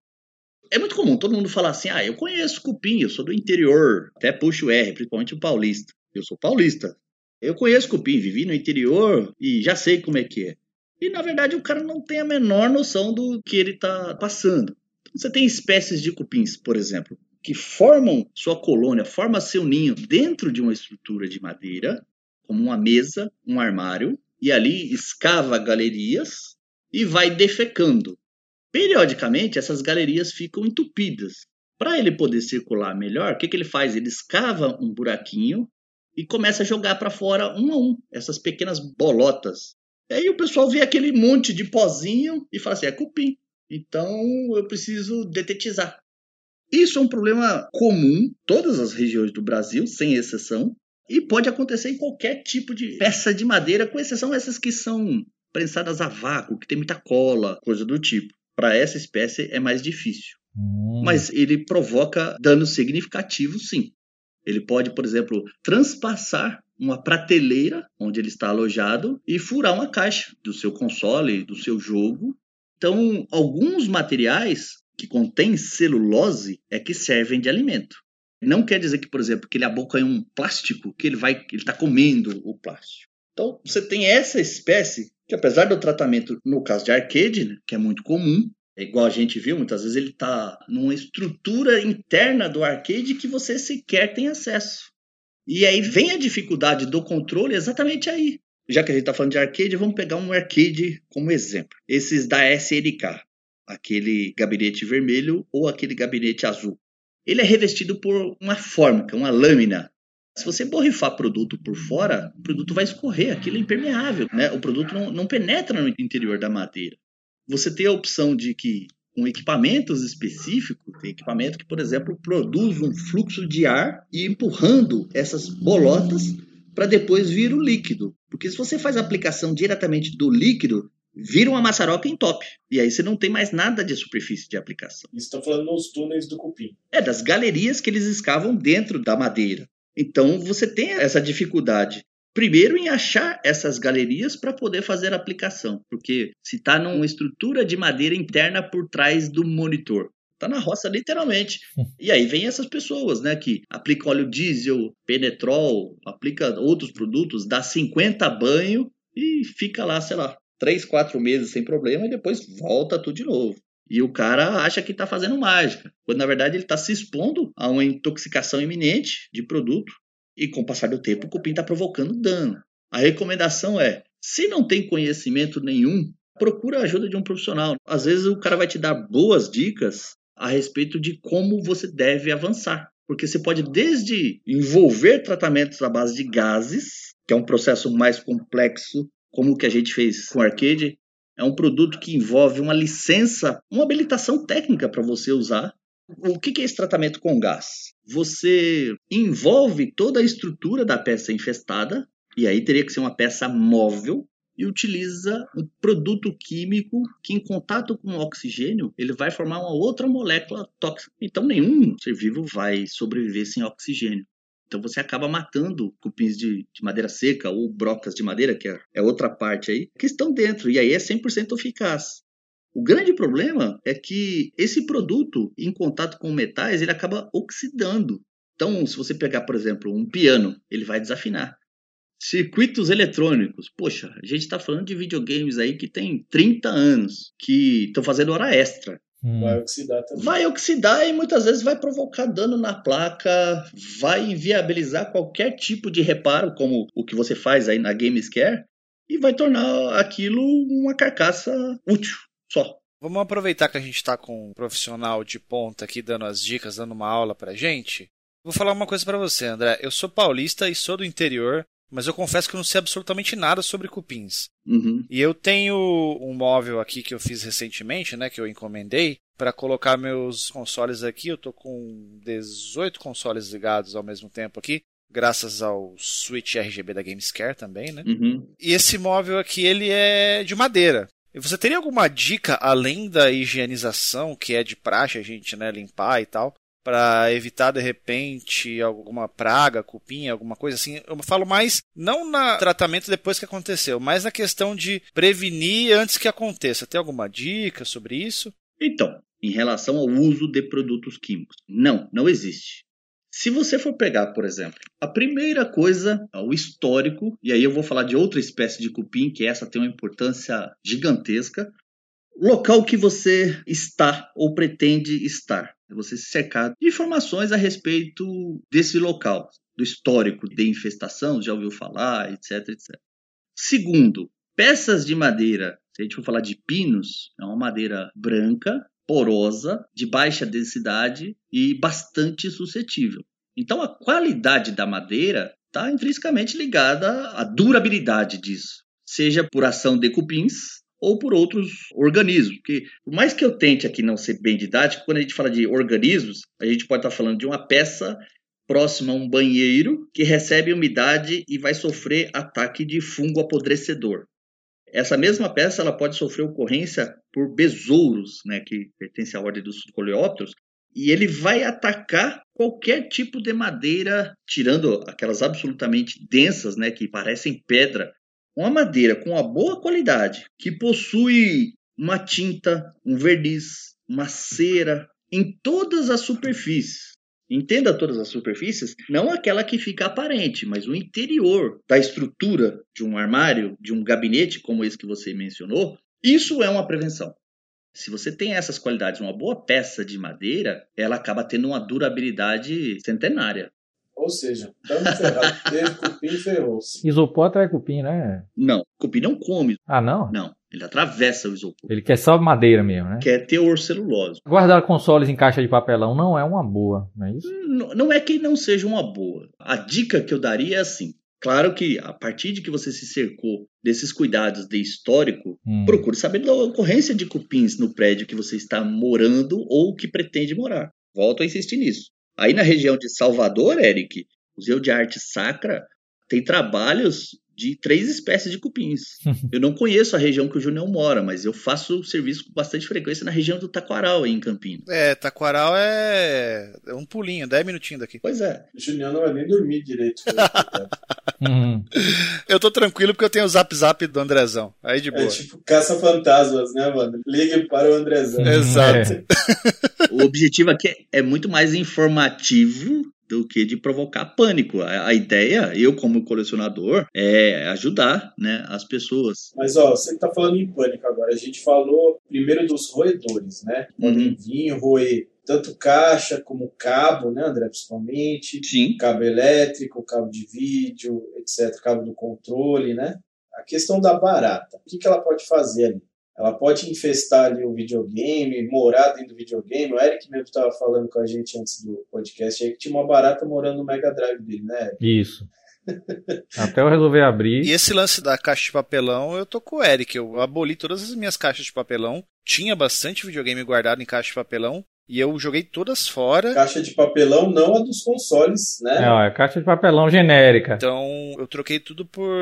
É muito comum todo mundo falar assim: ah, eu conheço cupim, eu sou do interior, até puxo R, principalmente o paulista. Eu sou paulista. Eu conheço cupim, vivi no interior e já sei como é que é. E na verdade o cara não tem a menor noção do que ele está passando. Você tem espécies de cupins, por exemplo, que formam sua colônia, forma seu ninho dentro de uma estrutura de madeira, como uma mesa, um armário, e ali escava galerias e vai defecando. Periodicamente, essas galerias ficam entupidas. Para ele poder circular melhor, o que, que ele faz? Ele escava um buraquinho e começa a jogar para fora um a um essas pequenas bolotas. E aí o pessoal vê aquele monte de pozinho e fala assim: é cupim. Então eu preciso detetizar. Isso é um problema comum, todas as regiões do Brasil, sem exceção, e pode acontecer em qualquer tipo de peça de madeira, com exceção essas que são prensadas a vácuo, que tem muita cola, coisa do tipo. Para essa espécie é mais difícil. Hum. Mas ele provoca danos significativos, sim. Ele pode, por exemplo, transpassar uma prateleira onde ele está alojado e furar uma caixa do seu console, do seu jogo. Então, alguns materiais que contêm celulose é que servem de alimento. Não quer dizer que, por exemplo, que ele abocanha um plástico, que ele vai, ele está comendo o plástico. Então, você tem essa espécie que, apesar do tratamento no caso de arcade, né, que é muito comum, é igual a gente viu, muitas vezes ele está numa estrutura interna do arcade que você sequer tem acesso. E aí vem a dificuldade do controle exatamente aí. Já que a gente está falando de arcade, vamos pegar um arcade como exemplo. Esses da SNK, aquele gabinete vermelho ou aquele gabinete azul. Ele é revestido por uma fórmica, uma lâmina. Se você borrifar produto por fora, o produto vai escorrer, aquilo é impermeável, né? O produto não, não penetra no interior da madeira. Você tem a opção de que com equipamentos específicos, tem equipamento que, por exemplo, produz um fluxo de ar e empurrando essas bolotas para depois vir o líquido. Porque se você faz a aplicação diretamente do líquido, vira uma maçaroca em top. E aí você não tem mais nada de superfície de aplicação. Isso está falando nos túneis do cupim. É das galerias que eles escavam dentro da madeira. Então você tem essa dificuldade. Primeiro em achar essas galerias para poder fazer a aplicação, porque se está numa estrutura de madeira interna por trás do monitor, está na roça literalmente. E aí vem essas pessoas, né, que aplicam óleo diesel, penetrol, aplica outros produtos, dá 50 banho e fica lá, sei lá, 3, 4 meses sem problema e depois volta tudo de novo. E o cara acha que está fazendo mágica, quando na verdade ele está se expondo a uma intoxicação iminente de produto e com o passar do tempo o cupim está provocando dano. A recomendação é, se não tem conhecimento nenhum, procura a ajuda de um profissional. Às vezes o cara vai te dar boas dicas a respeito de como você deve avançar. Porque você pode desde envolver tratamentos à base de gases, que é um processo mais complexo, como o que a gente fez com o Arcade, é um produto que envolve uma licença, uma habilitação técnica para você usar. O que é esse tratamento com gás? Você envolve toda a estrutura da peça infestada, e aí teria que ser uma peça móvel, e utiliza um produto químico que, em contato com o oxigênio, ele vai formar uma outra molécula tóxica. Então, nenhum ser vivo vai sobreviver sem oxigênio. Então você acaba matando cupins de, de, madeira seca ou brocas de madeira, que é, é outra parte aí, que estão dentro, e aí é 100% eficaz. O grande problema é que esse produto, em contato com metais, ele acaba oxidando. Então, se você pegar, por exemplo, um piano, ele vai desafinar. Circuitos eletrônicos. Poxa, a gente está falando de videogames aí que tem 30 anos, que estão fazendo hora extra. Hum. Vai oxidar também. Vai oxidar e muitas vezes vai provocar dano na placa, vai inviabilizar qualquer tipo de reparo, como o que você faz aí na Gamescare, e vai tornar aquilo uma carcaça útil só. Vamos aproveitar que a gente está com um profissional de ponta aqui dando as dicas, dando uma aula pra gente. Vou falar uma coisa para você, André. Eu sou paulista e sou do interior, mas eu confesso que eu não sei absolutamente nada sobre cupins. Uhum. E eu tenho um móvel aqui que eu fiz recentemente, né, que eu encomendei para colocar meus consoles aqui. Eu tô com 18 consoles ligados ao mesmo tempo aqui, graças ao switch RGB da Gamescare também, né? Uhum. E esse móvel aqui ele é de madeira. E você teria alguma dica além da higienização, que é de praxe a gente, né, limpar e tal, para evitar de repente alguma praga, cupim, alguma coisa assim. Eu falo mais não no tratamento depois que aconteceu, mas na questão de prevenir antes que aconteça. Tem alguma dica sobre isso? Então, em relação ao uso de produtos químicos, não, não existe. Se você for pegar, por exemplo, a primeira coisa, o histórico, e aí eu vou falar de outra espécie de cupim, que essa tem uma importância gigantesca, local que você está ou pretende estar. É você se cercar de informações a respeito desse local, do histórico de infestação, já ouviu falar, etc, etc. Segundo, peças de madeira, se a gente for falar de pinos, é uma madeira branca, porosa, de baixa densidade e bastante suscetível. Então a qualidade da madeira está intrinsecamente ligada à durabilidade disso, seja por ação de cupins ou por outros organismos. Porque, por mais que eu tente aqui não ser bem didático, quando a gente fala de organismos, a gente pode estar falando de uma peça próxima a um banheiro que recebe umidade e vai sofrer ataque de fungo apodrecedor. Essa mesma peça ela pode sofrer ocorrência por besouros, né, que pertence à ordem dos coleópteros, e ele vai atacar qualquer tipo de madeira, tirando aquelas absolutamente densas, né, que parecem pedra. Uma madeira com uma boa qualidade, que possui uma tinta, um verniz, uma cera em todas as superfícies. Entenda todas as superfícies, não aquela que fica aparente, mas o interior da estrutura de um armário, de um gabinete, como esse que você mencionou. Isso é uma prevenção. Se você tem essas qualidades, uma boa peça de madeira, ela acaba tendo uma durabilidade centenária. Ou seja, estamos ferrados. Teve cupim e ferrou-se. Isopor atrai cupim, né? Não, cupim não come. Ah, não? Não, ele atravessa o isopor. Ele quer só madeira mesmo, né? Quer teor celulose. Guardar consoles em caixa de papelão não é uma boa, não é isso? Não, não é que não seja uma boa. A dica que eu daria é assim. Claro que a partir de que você se cercou desses cuidados de histórico, Hum. procure saber da ocorrência de cupins no prédio que você está morando ou que pretende morar. Volto a insistir nisso. Aí na região de Salvador, Eric, Museu de Arte Sacra tem trabalhos de três espécies de cupins. eu não conheço a região que o Junião mora, mas eu faço serviço com bastante frequência na região do Taquaral, aí em Campinas. É, Taquaral é é um pulinho, 10 minutinhos daqui. Pois é. O Julião não vai nem dormir direito. Uhum. Eu tô tranquilo porque eu tenho o zap zap do Andrezão. Aí de boa. É tipo caça-fantasmas, né, mano? Ligue para o Andrezão. Exato. É. O objetivo aqui é muito mais informativo do que de provocar pânico. A, a ideia, eu como colecionador, é ajudar né, as pessoas. Mas, ó, você que tá falando em pânico agora. A gente falou primeiro dos roedores, né? Podem Uhum. vir roer tanto caixa como cabo, né, André? Principalmente. Sim. Cabo elétrico, cabo de vídeo, etc. Cabo do controle, né? A questão da barata. O que, que ela pode fazer ali? Ela pode infestar ali o videogame, morar dentro do videogame. O Eric mesmo estava falando com a gente antes do podcast aí que tinha uma barata morando no Mega Drive dele, né? Eric? Isso. Até eu resolver abrir. E esse lance da caixa de papelão, eu tô com o Eric. Eu aboli todas as minhas caixas de papelão. Tinha bastante videogame guardado em caixa de papelão. E eu joguei todas fora. Caixa de papelão, não a dos consoles, né? É, ó, é caixa de papelão genérica. Então eu troquei tudo por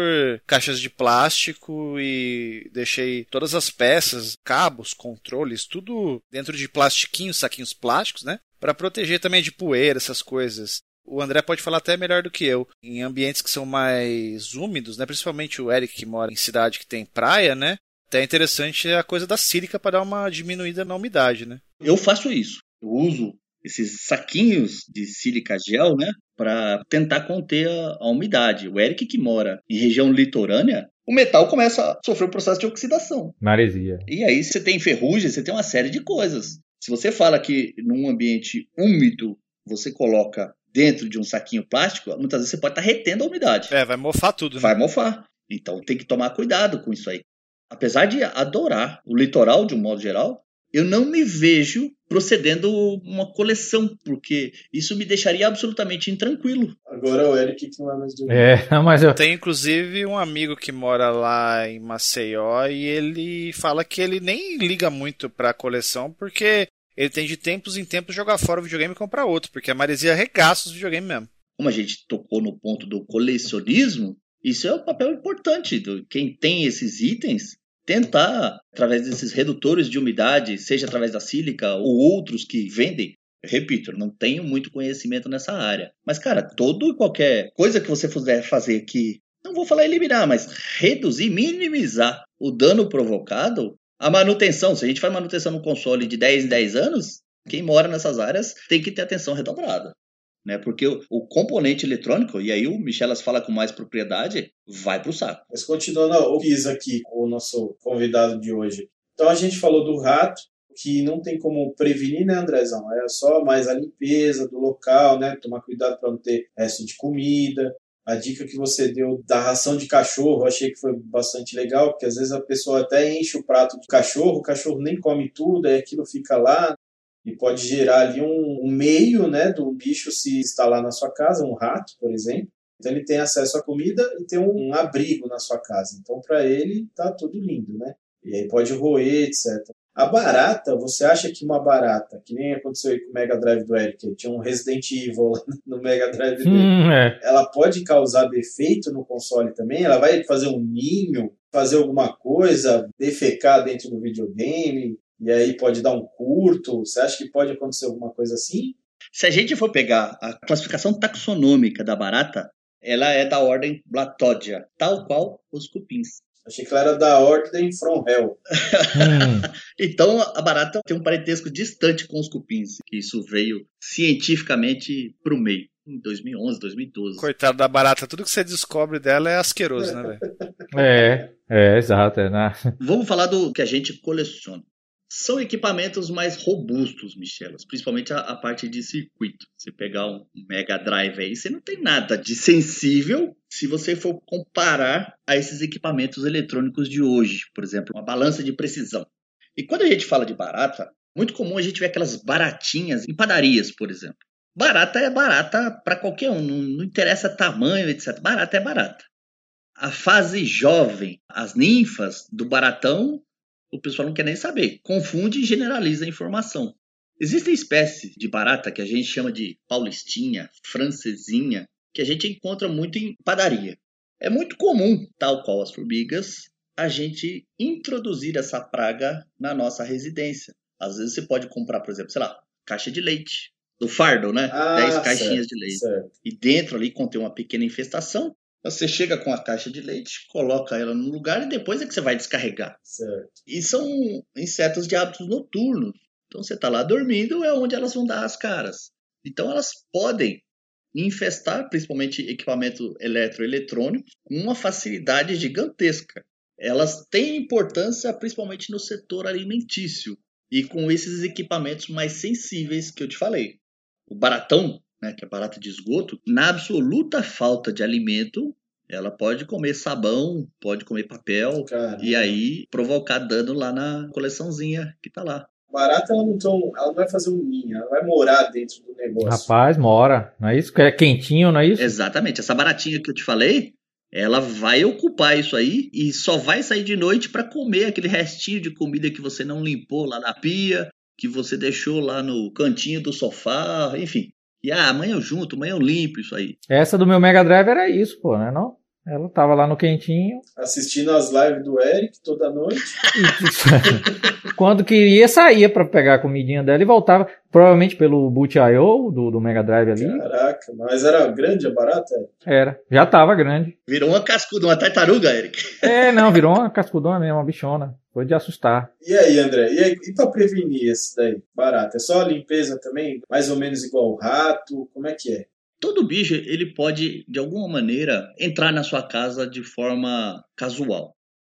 caixas de plástico e deixei todas as peças, cabos, controles, tudo dentro de plastiquinhos, saquinhos plásticos, né? Para proteger também de poeira, essas coisas. O André pode falar até melhor do que eu. Em ambientes que são mais úmidos, né? Principalmente o Eric que mora em cidade que tem praia, né? Até é interessante a coisa da sílica para dar uma diminuída na umidade, né? Eu faço isso. Eu uso esses saquinhos de sílica gel, né, para tentar conter a, a umidade. O Eric que mora em região litorânea, o metal começa a sofrer um processo de oxidação. Maresia. E aí você tem ferrugem, você tem uma série de coisas. Se você fala que num ambiente úmido você coloca dentro de um saquinho plástico, muitas vezes você pode estar retendo a umidade. É, vai mofar tudo, né? Vai mofar. Então tem que tomar cuidado com isso aí. Apesar de adorar o litoral de um modo geral, eu não me vejo procedendo uma coleção, porque isso me deixaria absolutamente intranquilo. Agora o Eric que não é mais dormir. É, mas eu. Tem inclusive um amigo que mora lá em Maceió e ele fala que ele nem liga muito pra coleção porque ele tem de tempos em tempos jogar fora o videogame e comprar outro, porque a maresia arregaça os videogames mesmo. Como a gente tocou no ponto do colecionismo, isso é um papel importante. Do, quem tem esses itens, tentar, através desses redutores de umidade, seja através da sílica ou outros que vendem. Repito, não tenho muito conhecimento nessa área. Mas, cara, todo e qualquer coisa que você puder fazer que, não vou falar eliminar, mas reduzir, minimizar o dano provocado, a manutenção. Se a gente faz manutenção no console de 10 em 10 anos, quem mora nessas áreas tem que ter atenção redobrada né? Porque o, o, componente eletrônico, e aí o Michelas fala com mais propriedade, vai para o saco. Mas continuando o Kiz aqui, o nosso convidado de hoje. Então a gente falou do rato, que não tem como prevenir, né, Andrezão? É só mais a limpeza do local, né? Tomar cuidado para não ter resto de comida. A dica que você deu da ração de cachorro, achei que foi bastante legal, porque às vezes a pessoa até enche o prato de cachorro, o cachorro nem come tudo, aí aquilo fica lá, e pode gerar ali um, um, meio né, do bicho se instalar na sua casa, um rato, por exemplo. Então ele tem acesso à comida e tem um, um abrigo na sua casa. Então para ele tá tudo lindo, né? E aí pode roer, etc. A barata, você acha que uma barata, que nem aconteceu aí com o Mega Drive do Eric, tinha um Resident Evil lá no Mega Drive dele, Hum, é. ela pode causar defeito no console também? Ela vai fazer um ninho, fazer alguma coisa, defecar dentro do videogame, e aí pode dar um curto? Você acha que pode acontecer alguma coisa assim? Se a gente for pegar a classificação taxonômica da barata, ela é da ordem Blatodia, tal qual os cupins. Achei que ela era da Ordem From Hell. Hum. Então a barata tem um parentesco distante com os cupins, que isso veio cientificamente pro meio, em 2011, 2012. Coitado da barata, tudo que você descobre dela é asqueroso, né, velho? É, é, exato. É, na... Vamos falar do que a gente coleciona. São equipamentos mais robustos, Michelas, principalmente a, a parte de circuito. Você pegar um Mega Drive aí, você não tem nada de sensível se você for comparar a esses equipamentos eletrônicos de hoje. Por exemplo, uma balança de precisão. E quando a gente fala de barata, muito comum a gente ver aquelas baratinhas em padarias, por exemplo. Barata é barata para qualquer um, não, não interessa tamanho, etc. Barata é barata. A fase jovem, as ninfas do baratão, o pessoal não quer nem saber. Confunde e generaliza a informação. Existem espécies de barata que a gente chama de paulistinha, francesinha, que a gente encontra muito em padaria. É muito comum, tal qual as formigas, a gente introduzir essa praga na nossa residência. Às vezes você pode comprar, por exemplo, sei lá, caixa de leite. Do fardo, né? Ah, 10 certo, caixinhas de leite. Certo. E dentro ali contém uma pequena infestação. Você chega com a caixa de leite, coloca ela no lugar e depois é que você vai descarregar. certo. E são insetos de hábitos noturnos. Então você está lá dormindo, é onde elas vão dar as caras. Então elas podem infestar, principalmente equipamento eletroeletrônico, com uma facilidade gigantesca. Elas têm importância principalmente no setor alimentício e com esses equipamentos mais sensíveis que eu te falei. O baratão, né, que é barata de esgoto, na absoluta falta de alimento, ela pode comer sabão, pode comer papel, Cara, e aí provocar dano lá na coleçãozinha que tá lá. barata ela não, tão, ela não vai fazer um ninho, ela vai morar dentro do negócio. Rapaz, mora. Não é isso? Que é quentinho, não é isso? Exatamente. Essa baratinha que eu te falei, ela vai ocupar isso aí e só vai sair de noite para comer aquele restinho de comida que você não limpou lá na pia, que você deixou lá no cantinho do sofá, enfim. E ah, amanhã eu junto, amanhã eu limpo isso aí. Essa do meu Mega Drive era isso, pô, né? Não? Ela tava lá no quentinho. Assistindo as lives do Eric toda noite. E quando queria, saía pra pegar a comidinha dela e voltava. Provavelmente pelo Boot.io do, do Mega Drive ali. Caraca, mas era grande a barata? Era. Já tava grande. Virou uma cascuda, uma tartaruga, Eric. É, não, virou uma cascudona mesmo, uma bichona. Foi de assustar. E aí, André? E, aí, e pra prevenir esse daí? Barata? É só a limpeza também? Mais ou menos igual o rato? Como é que é? Todo bicho, ele pode, de alguma maneira, entrar na sua casa de forma casual.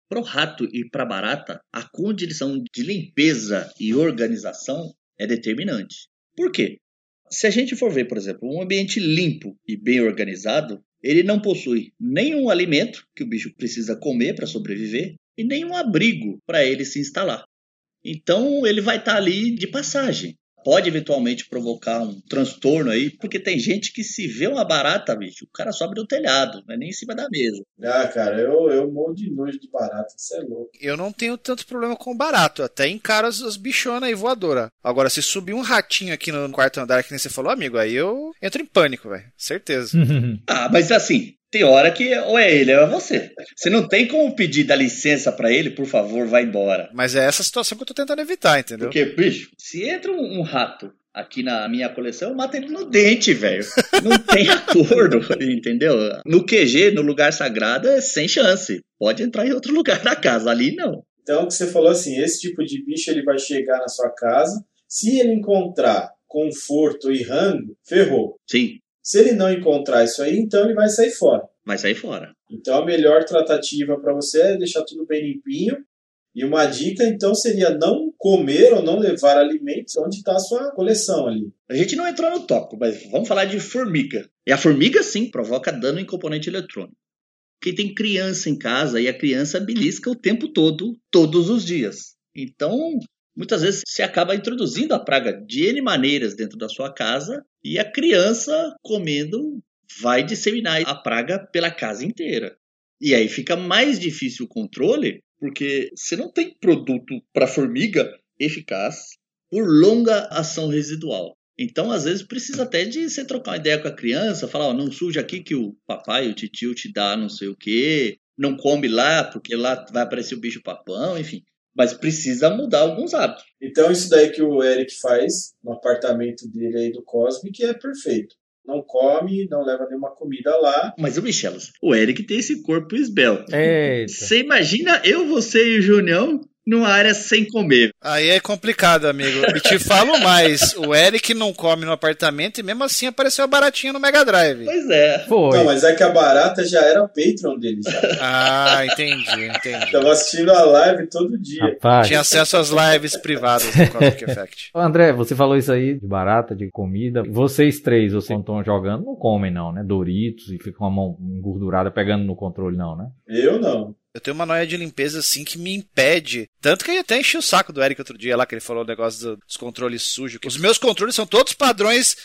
Para o rato e para a barata, a condição de limpeza e organização é determinante. Por quê? Se a gente for ver, por exemplo, um ambiente limpo e bem organizado, ele não possui nenhum alimento que o bicho precisa comer para sobreviver e nenhum abrigo para ele se instalar. Então ele vai estar ali de passagem. Pode eventualmente provocar um transtorno aí, porque tem gente que se vê uma barata, bicho, o cara sobe no telhado, não é nem em cima da mesa. Ah, cara, eu, eu morro de nojo de barata, você é louco. Eu não tenho tanto problema com barato, eu até encaro as, as bichonas aí voadoras. Agora, se subir um ratinho aqui no quarto andar, que nem você falou, amigo, aí eu entro em pânico, velho. Certeza. Ah, mas assim, tem hora que ou é ele ou é você. Você não tem como pedir da licença pra ele, por favor, vai embora. Mas é essa situação que eu tô tentando evitar, entendeu? Porque, bicho, se entra um, um rato aqui na minha coleção, eu mato ele no dente, velho. Não tem acordo, entendeu? No QG, no lugar sagrado, é sem chance. Pode entrar em outro lugar da casa, ali não. Então, o que você falou assim, esse tipo de bicho ele vai chegar na sua casa, se ele encontrar conforto e rango, ferrou. Sim, Se ele não encontrar isso aí, então ele vai sair fora. vai sair fora. Então a melhor tratativa para você é deixar tudo bem limpinho. E uma dica então seria não comer ou não levar alimentos onde está a sua coleção ali. A gente não entrou no tópico, mas vamos falar de formiga. E a formiga, sim, provoca dano em componente eletrônico. Porque tem criança em casa e a criança belisca o tempo todo, todos os dias. Então, muitas vezes se acaba introduzindo a praga de N maneiras dentro da sua casa e a criança comendo vai disseminar a praga pela casa inteira. E aí fica mais difícil o controle, porque você não tem produto para formiga eficaz por longa ação residual. Então, às vezes, precisa até de você trocar uma ideia com a criança, falar, ó, não suja aqui que o papai, o tio te dá não sei o quê, não come lá, porque lá vai aparecer o bicho papão, enfim. Mas precisa mudar alguns hábitos. Então, isso daí que o Eric faz no apartamento dele aí do Cosmic é perfeito. Não come, não leva nenhuma comida lá. Mas o Michelas, o Eric tem esse corpo esbelto. Eita. Você imagina eu, você e o Junião numa área sem comer. Aí é complicado, amigo. E te falo mais: o Eric não come no apartamento e mesmo assim apareceu a baratinha no Mega Drive. Pois é. Foi. Não, mas é que a barata já era Patreon dele já. Ah, entendi, entendi. Tava assistindo a live todo dia. Rapaz. Tinha acesso às lives privadas do Cosmic Effect. Ô, André, você falou isso aí de barata, de comida. Vocês três, vocês não estão jogando, não comem não, né? Doritos e fica com a mão engordurada pegando no controle não, né? Eu não. Eu tenho uma noia de limpeza assim que me impede. Tanto que eu até enchi o saco do Eric outro dia lá, que ele falou o negócio do- dos controles sujos. que Os meus controles são todos padrões.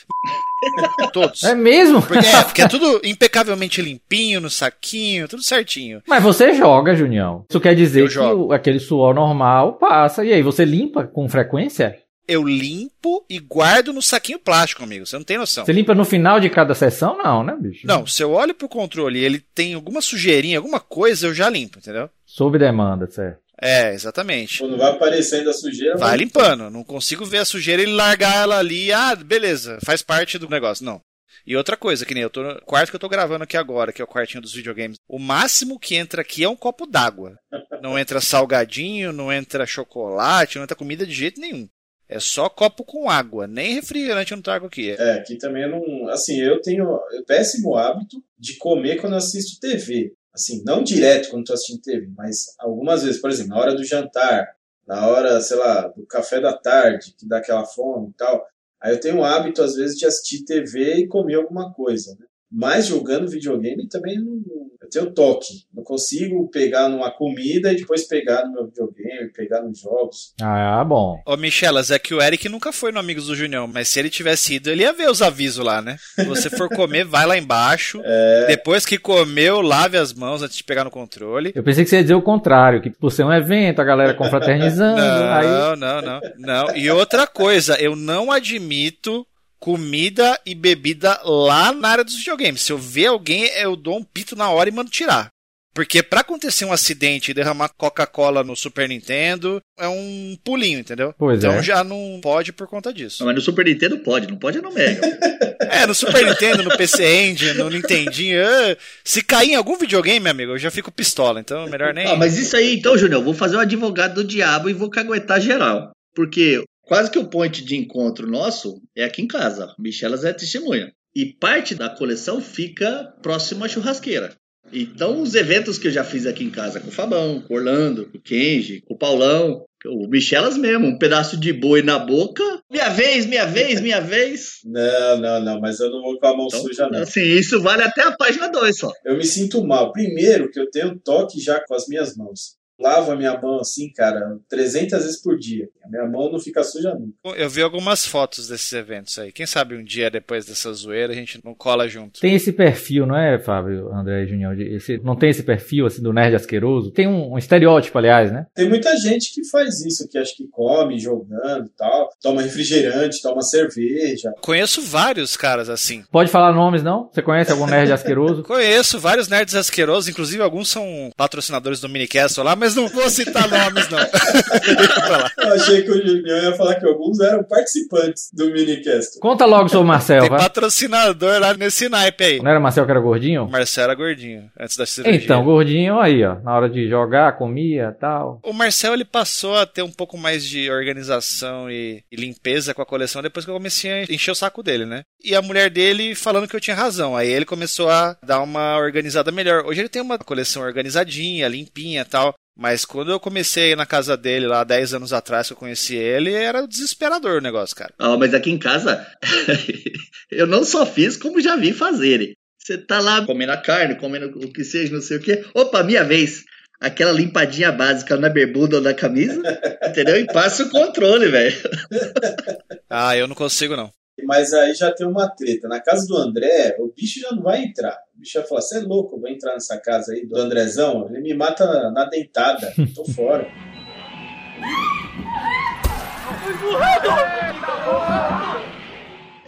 todos. É mesmo? Porque é, porque é tudo impecavelmente limpinho, no saquinho, tudo certinho. Mas você joga, Junião. Isso quer dizer Eu que o- aquele suor normal passa. E aí, você limpa com frequência? Eu limpo e guardo no saquinho plástico, amigo. Você não tem noção. Você limpa no final de cada sessão? Não, né, bicho? Não, se eu olho pro controle e ele tem alguma sujeirinha, alguma coisa, eu já limpo, entendeu? Sob demanda, certo. É, exatamente. Quando vai aparecendo a sujeira, Vai limpando. Não consigo ver a sujeira e largar ela ali. Ah, beleza, faz parte do negócio. Não. E outra coisa, que nem eu tô no quarto que eu tô gravando aqui agora, que é o quartinho dos videogames. O máximo que entra aqui é um copo d'água. Não entra salgadinho, não entra chocolate, não entra comida de jeito nenhum. É só copo com água, nem refrigerante eu não trago aqui. É, aqui também eu não. Assim, eu tenho o péssimo hábito de comer quando eu assisto TV. Assim, não direto quando estou assistindo TV, mas algumas vezes, por exemplo, na hora do jantar, na hora, sei lá, do café da tarde, que dá aquela fome e tal. Aí eu tenho o hábito, às vezes, de assistir TV e comer alguma coisa, né? Mas jogando videogame também não. Eu tenho toque. Não consigo pegar numa comida e depois pegar no meu videogame, pegar nos jogos. Ah, bom. Ô, Michelas, é que o Eric nunca foi no Amigos do Junião, mas se ele tivesse ido, ele ia ver os avisos lá, né? Se você for comer, vai lá embaixo. Depois que comeu, lave as mãos antes de pegar no controle. Eu pensei que você ia dizer o contrário, que por ser um evento, a galera confraternizando, aí... Não, não, não, não. E outra coisa, eu não admito comida e bebida lá na área dos videogames. Se eu ver alguém, eu dou um pito na hora e mando tirar. Porque pra acontecer um acidente e derramar Coca-Cola no Super Nintendo, é um pulinho, entendeu? Pois então é. já não pode por conta disso. Mas no Super Nintendo pode, não pode é no Mega. É, no Super Nintendo, no PC Engine, no Nintendinho. ah, Se cair em algum videogame, meu amigo, eu já fico pistola. Então é melhor nem. Ah, mas isso aí, então, Júnior, eu vou fazer o advogado do diabo e vou caguetar geral. Porque quase que o point de encontro nosso é aqui em casa. Michelas é testemunha. E parte da coleção fica próximo à churrasqueira. Então, os eventos que eu já fiz aqui em casa com o Fabão, com o Orlando, com o Kenji, com o Paulão, o Michelas mesmo, um pedaço de boi na boca. Minha vez, minha vez, minha vez. Não, não, não, mas eu não vou com a mão Então, suja, não. assim, isso vale até a página 2 só. Eu me sinto mal. Primeiro, que eu tenho toque já com as minhas mãos. Lavo a minha mão assim, cara, 300 vezes por dia. A minha mão não fica suja nunca. Eu vi algumas fotos desses eventos aí. Quem sabe um dia depois dessa zoeira a gente não cola junto. Tem esse perfil, não é, Fábio, André e Junião? Esse, não tem esse perfil, assim, do nerd asqueroso? Tem um, um estereótipo, aliás, né? Tem muita gente que faz isso, que acha que come jogando e tal. Toma refrigerante, toma cerveja. Conheço vários caras assim. Pode falar nomes, não? Você conhece algum nerd asqueroso? Conheço vários nerds asquerosos, inclusive alguns são patrocinadores do Minicast lá, mas não vou citar nomes, não. Eu achei que o Julião ia falar que alguns eram participantes do minicast. Conta logo sobre o Marcel, Tem vai. patrocinador lá nesse naipe aí. Não era Marcel que era O gordinho? Marcelo era gordinho, antes da cirurgia. Então, gordinho aí, ó. Na hora de jogar, comia tal. O Marcel ele passou a ter um pouco mais de organização e, e limpeza com a coleção depois que eu comecei a encher o saco dele, né? E a mulher dele falando que eu tinha razão. Aí ele começou a dar uma organizada melhor. Hoje ele tem uma coleção organizadinha, limpinha e tal. Mas quando eu comecei na casa dele lá 10 anos atrás que eu conheci ele, era desesperador o negócio, cara. Ah, mas aqui em casa, eu não só fiz, como já vi fazerem. Você tá lá comendo a carne, comendo o que seja, não sei o quê. Opa, minha vez. Aquela limpadinha básica na bermuda ou na camisa, entendeu? E passa o controle, velho. Ah, eu não consigo não. Mas aí já tem uma treta. Na casa do André, o bicho já não vai entrar. O bicho vai falar: você é louco, vou entrar nessa casa aí do Andrezão. Ele me mata na dentada. Tô fora.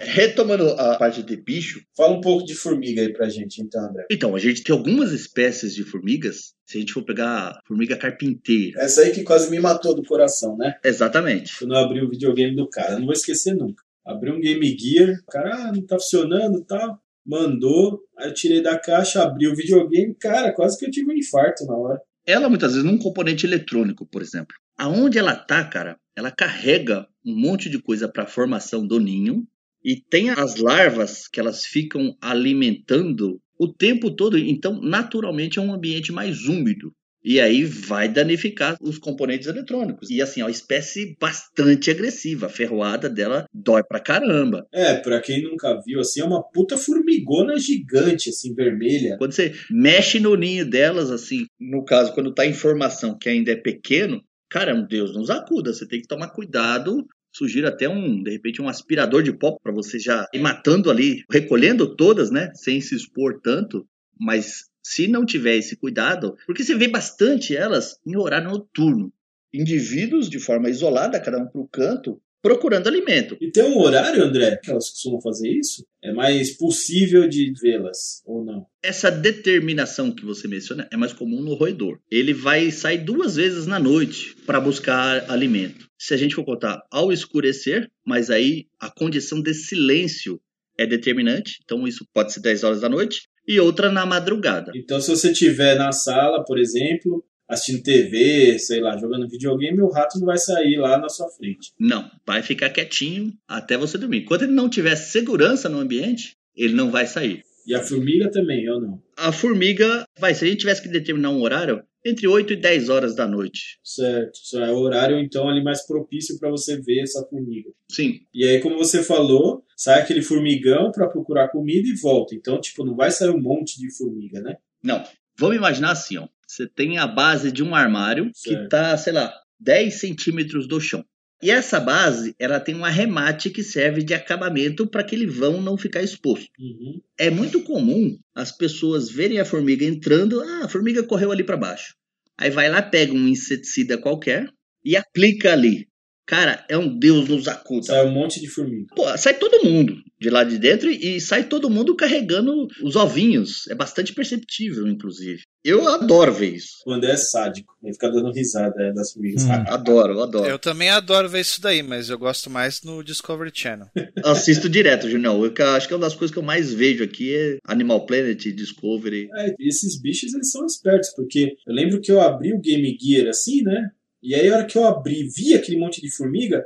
Retomando a parte de bicho, Fala um pouco de formiga aí pra gente, então, André. então, a gente tem algumas espécies de formigas. Se a gente for pegar a formiga carpinteira, Essa aí que quase me matou do coração, né? exatamente. Quando eu abri o videogame do cara. Eu não vou esquecer nunca. Abri um Game Gear, cara ah, não tá funcionando e tal. Mandou, aí eu tirei da caixa, abri o videogame, cara, quase que eu tive um infarto na hora. Ela, muitas vezes, num componente eletrônico, por exemplo. Aonde ela tá, cara, ela carrega um monte de coisa para a formação do ninho e tem as larvas que elas ficam alimentando o tempo todo. Então, naturalmente, é um ambiente mais úmido. E aí vai danificar os componentes eletrônicos. E assim, é uma espécie bastante agressiva. A ferroada dela dói pra caramba. É, pra quem nunca viu, assim, é uma puta formigona gigante, assim, vermelha. Quando você mexe no ninho delas, assim, no caso, quando tá em formação, que ainda é pequeno, cara, um Deus nos acuda. Você tem que tomar cuidado. Sugiro até um, de repente, um aspirador de pó para você já ir matando ali, recolhendo todas, né? Sem se expor tanto. Mas se não tiver esse cuidado, porque você vê bastante elas em horário noturno. Indivíduos de forma isolada, cada um para o canto, procurando alimento. E tem um horário, André, que elas costumam fazer isso? É mais possível de vê-las, ou não? Essa determinação que você menciona é mais comum no roedor. Ele vai sair duas vezes na noite para buscar alimento. Se a gente for contar ao escurecer, mas aí a condição de silêncio é determinante, então isso pode ser 10 horas da noite, e outra na madrugada. Então, se você estiver na sala, por exemplo, assistindo TV, sei lá, jogando videogame, o rato não vai sair lá na sua frente. Não, vai ficar quietinho até você dormir. Enquanto ele não tiver segurança no ambiente, ele não vai sair. E a formiga também, ou não? A formiga, vai, se a gente tivesse que determinar um horário, entre 8 e 10 horas da noite. Certo. Isso é o horário, então, ali mais propício para você ver essa formiga. Sim, E aí, como você falou, sai aquele formigão para procurar comida e volta. Então, tipo, não vai sair um monte de formiga, né? Não. Vamos imaginar assim, ó. Você tem a base de um armário que Certo. tá, sei lá, 10 centímetros do chão. E essa base, ela tem um arremate que serve de acabamento para aquele vão não ficar exposto. Uhum. É muito comum as pessoas verem a formiga entrando, ah, a formiga correu ali para baixo. Aí vai lá, pega um inseticida qualquer e aplica ali. Cara, é um Deus nos acuda. Sai um monte de formiga. Pô, sai todo mundo de lá de dentro e, sai todo mundo carregando os ovinhos. É bastante perceptível, inclusive. Eu adoro ver isso. O André é sádico. Ele fica dando risada é, das formigas. Hum. Adoro, adoro. Eu também adoro ver isso daí, mas eu gosto mais no Discovery Channel. Assisto direto, Junião. Eu acho que é uma das coisas que eu mais vejo aqui é Animal Planet, Discovery. É, e esses bichos, eles são espertos, porque eu lembro que eu abri o Game Gear assim, né? E aí, a hora que eu abri, vi aquele monte de formiga,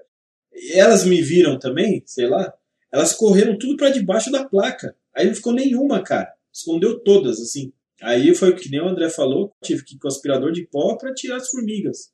e elas me viram também, sei lá, elas correram tudo pra debaixo da placa. Aí não ficou nenhuma, cara. Escondeu todas, assim. Aí foi o que nem o André falou, tive que ir com o aspirador de pó pra tirar as formigas.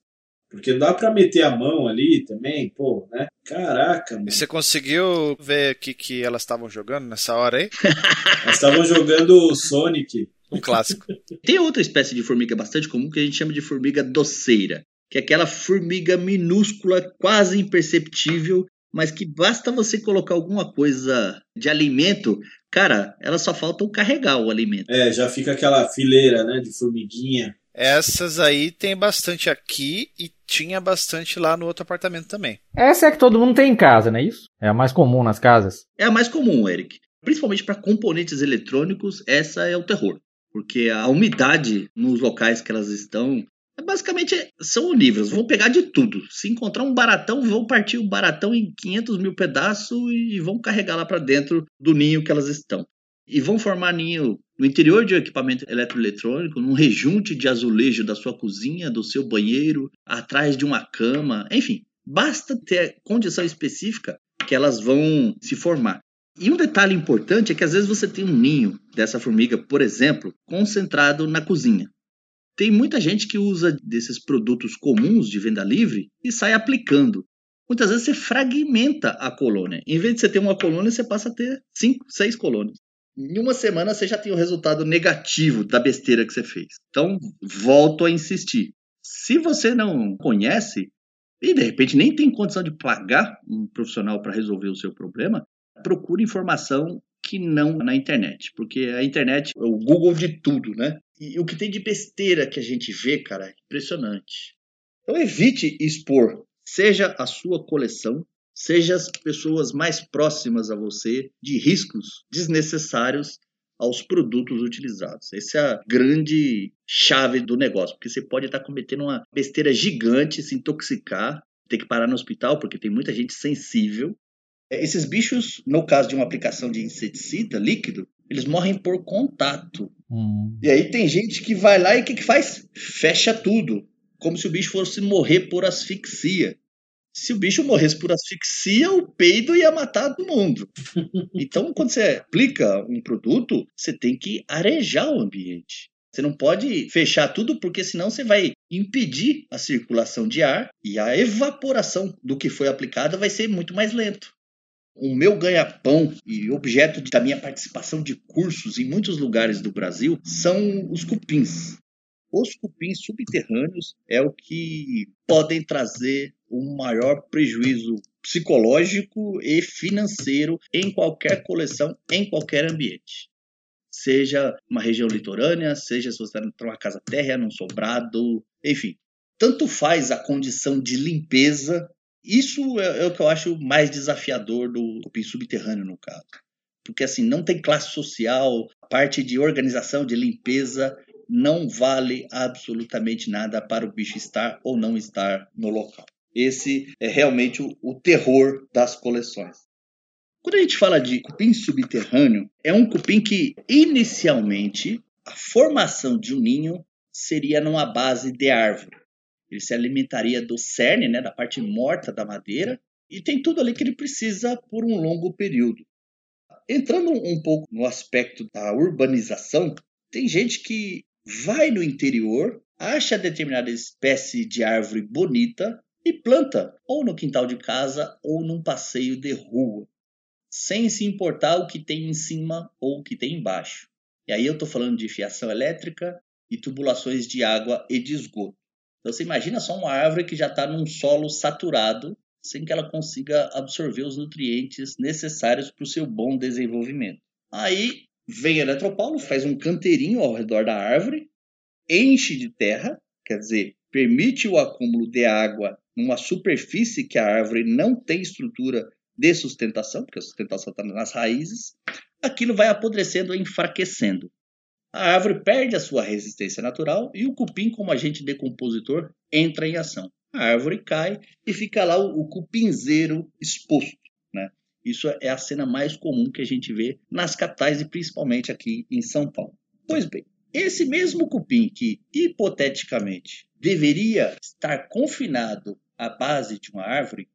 Porque não dá pra meter a mão ali também, pô, né? Caraca, mano. E você conseguiu ver o que, que elas estavam jogando nessa hora aí? Nós estavam jogando o Sonic. Um clássico. Tem outra espécie de formiga bastante comum que a gente chama de formiga doceira, que é aquela formiga minúscula, quase imperceptível, mas que basta você colocar alguma coisa de alimento, cara, ela só falta carregar o alimento. É, já fica aquela fileira, né, de formiguinha. Essas aí tem bastante aqui e tinha bastante lá no outro apartamento também. Essa é que todo mundo tem em casa, não é isso? É a mais comum nas casas. É a mais comum, Eric. Principalmente para componentes eletrônicos, essa é o terror. Porque a umidade nos locais que elas estão, basicamente são onívoros, vão pegar de tudo. Se encontrar um baratão, vão partir o baratão em 500 mil pedaços e vão carregar lá para dentro do ninho que elas estão. E vão formar ninho no interior de um equipamento eletroeletrônico, num rejunte de azulejo da sua cozinha, do seu banheiro, atrás de uma cama, enfim. Basta ter condição específica que elas vão se formar. E um detalhe importante é que às vezes você tem um ninho dessa formiga, por exemplo, concentrado na cozinha. Tem muita gente que usa desses produtos comuns de venda livre e sai aplicando. Muitas vezes você fragmenta a colônia. Em vez de você ter uma colônia, você passa a ter cinco, seis colônias. Em uma semana você já tem o resultado negativo da besteira que você fez. Então, volto a insistir. Se você não conhece e de repente nem tem condição de pagar um profissional para resolver o seu problema, procure informação que não na internet, porque a internet é o Google de tudo, né? E o que tem de besteira que a gente vê, cara, é impressionante. Então evite expor, seja a sua coleção, seja as pessoas mais próximas a você, de riscos desnecessários aos produtos utilizados. Essa é a grande chave do negócio, porque você pode estar cometendo uma besteira gigante, se intoxicar, ter que parar no hospital, porque tem muita gente sensível. Esses bichos, no caso de uma aplicação de inseticida líquido, eles morrem por contato. Hum. E aí tem gente que vai lá e o que, que faz? Fecha tudo, como se o bicho fosse morrer por asfixia. Se o bicho morresse por asfixia, o peido ia matar todo mundo. Então, quando você aplica um produto, você tem que arejar o ambiente. Você não pode fechar tudo, porque senão você vai impedir a circulação de ar e a evaporação do que foi aplicado vai ser muito mais lento. O meu ganha-pão e objeto da minha participação de cursos em muitos lugares do Brasil são os cupins. Os cupins subterrâneos é o que podem trazer um maior prejuízo psicológico e financeiro em qualquer coleção, em qualquer ambiente. Seja uma região litorânea, seja se você está numa casa térrea, num sobrado, enfim. Tanto faz a condição de limpeza. Isso é, é o que eu acho mais desafiador do cupim subterrâneo, no caso. Porque assim, não tem classe social, parte de organização, de limpeza, não vale absolutamente nada para o bicho estar ou não estar no local. Esse é realmente o, o terror das coleções. Quando a gente fala de cupim subterrâneo, é um cupim que inicialmente a formação de um ninho seria numa base de árvore. Ele se alimentaria do cerne, né, da parte morta da madeira, e tem tudo ali que ele precisa por um longo período. Entrando um pouco no aspecto da urbanização, tem gente que vai no interior, acha determinada espécie de árvore bonita e planta, ou no quintal de casa ou num passeio de rua, sem se importar o que tem em cima ou o que tem embaixo. E aí eu estou falando de fiação elétrica e tubulações de água e de esgoto. Então você imagina só uma árvore que já está num solo saturado, sem que ela consiga absorver os nutrientes necessários para o seu bom desenvolvimento. Aí vem a Eletropaulo, faz um canteirinho ao redor da árvore, enche de terra, quer dizer, permite o acúmulo de água numa superfície que a árvore não tem estrutura de sustentação, porque a sustentação está nas raízes, aquilo vai apodrecendo enfraquecendo. A árvore perde a sua resistência natural e o cupim, como agente decompositor, entra em ação. A árvore cai e fica lá o, o cupinzeiro exposto. Né? Isso é a cena mais comum que a gente vê nas capitais e principalmente aqui em São Paulo. Pois bem, esse mesmo cupim que hipoteticamente deveria estar confinado à base de uma árvore,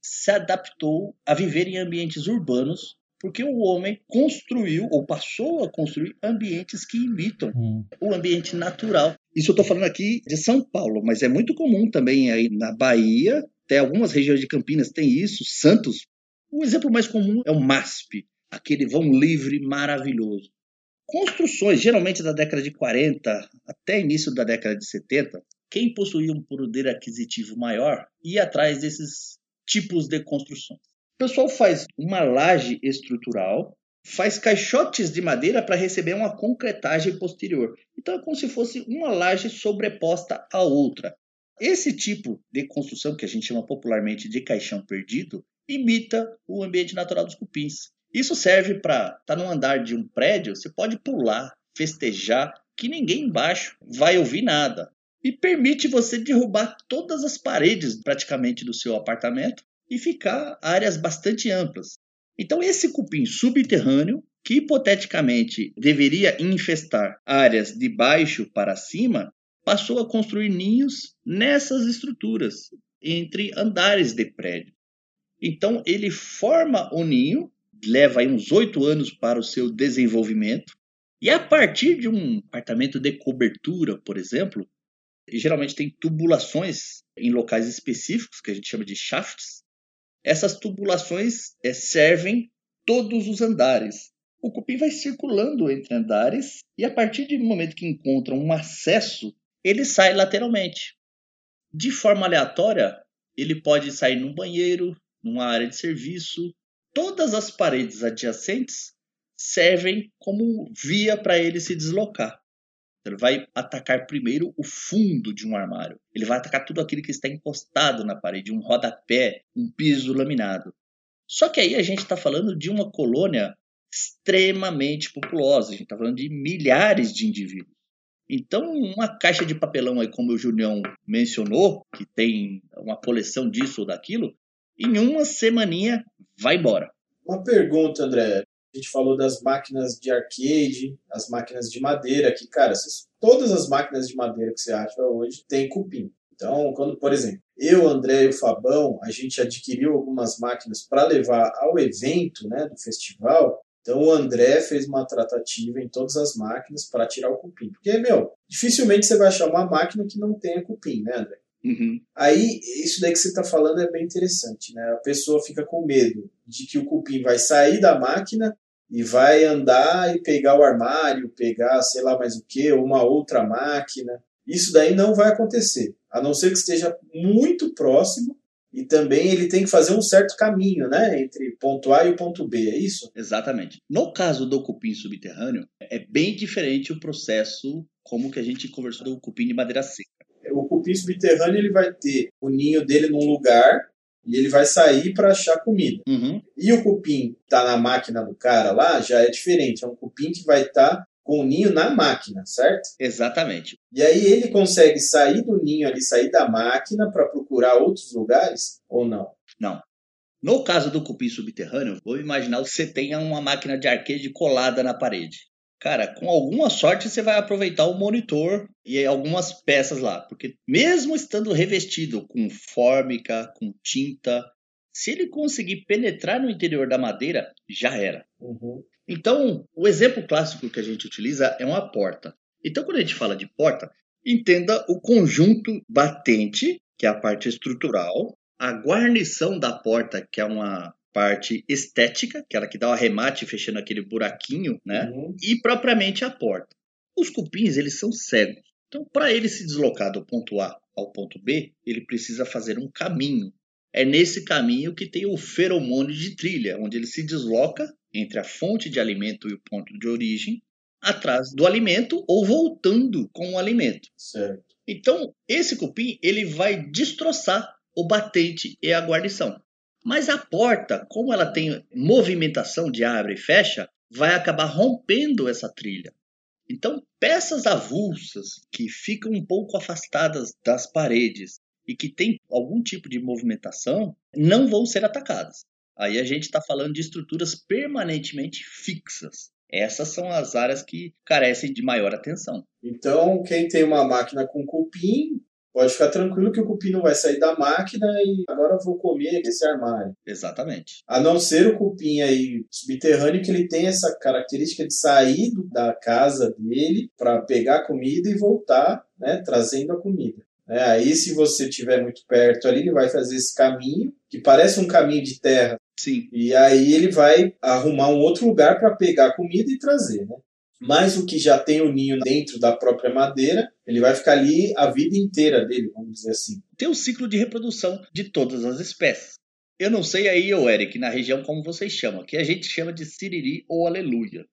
se adaptou a viver em ambientes urbanos porque o homem construiu ou passou a construir ambientes que imitam Hum. o ambiente natural. Isso eu estou falando aqui de São Paulo, mas é muito comum também aí na Bahia, até algumas regiões de Campinas tem isso, Santos. O exemplo mais comum é o MASP, aquele vão livre maravilhoso. Construções, geralmente da década de 40 até início da década de 70, quem possuía um poder aquisitivo maior ia atrás desses tipos de construções. O pessoal faz uma laje estrutural, faz caixotes de madeira para receber uma concretagem posterior. Então é como se fosse uma laje sobreposta à outra. Esse tipo de construção, que a gente chama popularmente de caixão perdido, imita o ambiente natural dos cupins. Isso serve para estar tá num andar de um prédio, você pode pular, festejar, que ninguém embaixo vai ouvir nada. E permite você derrubar todas as paredes praticamente do seu apartamento e ficar áreas bastante amplas. Então esse cupim subterrâneo, que hipoteticamente deveria infestar áreas de baixo para cima, passou a construir ninhos nessas estruturas, entre andares de prédio. Então ele forma o ninho, leva uns oito anos para o seu desenvolvimento, e a partir de um apartamento de cobertura, por exemplo, geralmente tem tubulações em locais específicos, que a gente chama de shafts. Essas tubulações é, servem todos os andares. O cupim vai circulando entre andares e a partir do momento que encontra um acesso, ele sai lateralmente. De forma aleatória, ele pode sair num banheiro, numa área de serviço, todas as paredes adjacentes servem como via para ele se deslocar. Ele vai atacar primeiro o fundo de um armário. Ele vai atacar tudo aquilo que está encostado na parede, um rodapé, um piso laminado. Só que aí a gente está falando de uma colônia extremamente populosa. A gente está falando de milhares de indivíduos. Então, uma caixa de papelão aí, como o Julião mencionou, que tem uma coleção disso ou daquilo, em uma semaninha vai embora. Uma pergunta, André. A gente falou das máquinas de arcade, as máquinas de madeira, que, cara, todas as máquinas de madeira que você acha hoje tem cupim. Então, quando, por exemplo, eu, André e o Fabão, a gente adquiriu algumas máquinas para levar ao evento né, do festival, então o André fez uma tratativa em todas as máquinas para tirar o cupim. Porque, meu, dificilmente você vai achar uma máquina que não tenha cupim, né, André? Uhum. Aí, isso daí que você está falando é bem interessante, né? A pessoa fica com medo de que o cupim vai sair da máquina e vai andar e pegar o armário, pegar sei lá mais o que, uma outra máquina. Isso daí não vai acontecer, a não ser que esteja muito próximo e também ele tem que fazer um certo caminho, né, entre ponto A e o ponto B, é isso? Exatamente. No caso do cupim subterrâneo, é bem diferente o processo como que a gente conversou do cupim de madeira seca. O cupim subterrâneo ele vai ter o ninho dele num lugar e ele vai sair para achar comida. Uhum. E o cupim tá na máquina do cara lá já é diferente. É um cupim que vai estar tá com o ninho na máquina, certo? Exatamente. E aí ele consegue sair do ninho ali, sair da máquina para procurar outros lugares ou não? Não. No caso do cupim subterrâneo, vou imaginar que você tenha uma máquina de arcade colada na parede. Cara, com alguma sorte você vai aproveitar o monitor e algumas peças lá, porque mesmo estando revestido com fórmica, com tinta, se ele conseguir penetrar no interior da madeira, já era. Uhum. Então, o exemplo clássico que a gente utiliza é uma porta. Então, quando a gente fala de porta, entenda o conjunto batente, que é a parte estrutural, a guarnição da porta, que é uma parte estética, que é que dá o arremate fechando aquele buraquinho, né? Uhum. E propriamente a porta. Os cupins, eles são cegos. Então, para ele se deslocar do ponto A ao ponto B, ele precisa fazer um caminho. É nesse caminho que tem o feromônio de trilha, onde ele se desloca entre a fonte de alimento e o ponto de origem, atrás do alimento ou voltando com o alimento. Certo. Então, esse cupim ele vai destroçar o batente e a guarnição. Mas a porta, como ela tem movimentação de abre e fecha, vai acabar rompendo essa trilha. Então, peças avulsas que ficam um pouco afastadas das paredes e que têm algum tipo de movimentação não vão ser atacadas. Aí a gente está falando de estruturas permanentemente fixas. Essas são as áreas que carecem de maior atenção. Então, quem tem uma máquina com cupim, pode ficar tranquilo que o cupim não vai sair da máquina e agora eu vou comer esse armário. Exatamente. A não ser o cupim aí subterrâneo, que ele tem essa característica de sair da casa dele para pegar a comida e voltar, né, trazendo a comida. É, aí, se você estiver muito perto ali, ele vai fazer esse caminho, que parece um caminho de terra, Sim. e aí ele vai arrumar um outro lugar para pegar a comida e trazer, né? Mas o que já tem o ninho dentro da própria madeira, ele vai ficar ali a vida inteira dele, vamos dizer assim. Tem o ciclo de reprodução de todas as espécies. Eu não sei aí, ô Eric, na região como vocês chamam, que a gente chama de siriri ou aleluia,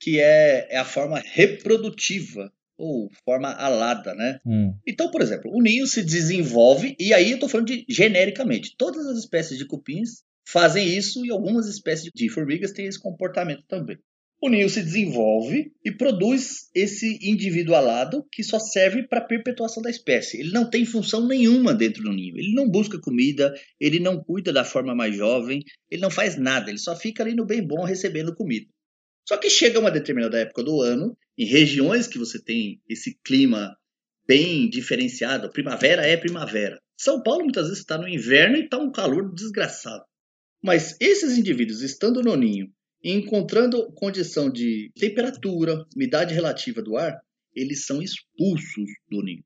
que é, é a forma reprodutiva ou forma alada, né? Hum. Então, por exemplo, o ninho se desenvolve, e aí eu estou falando de genericamente. Todas as espécies de cupins fazem isso e algumas espécies de formigas têm esse comportamento também. O ninho se desenvolve e produz esse indivíduo alado que só serve para a perpetuação da espécie. Ele não tem função nenhuma dentro do ninho. Ele não busca comida, ele não cuida da forma mais jovem, ele não faz nada, ele só fica ali no bem bom recebendo comida. Só que chega uma determinada época do ano, em regiões que você tem esse clima bem diferenciado, primavera é primavera. São Paulo muitas vezes está no inverno e está um calor desgraçado. Mas esses indivíduos estando no ninho encontrando condição de temperatura, umidade relativa do ar, eles são expulsos do ninho.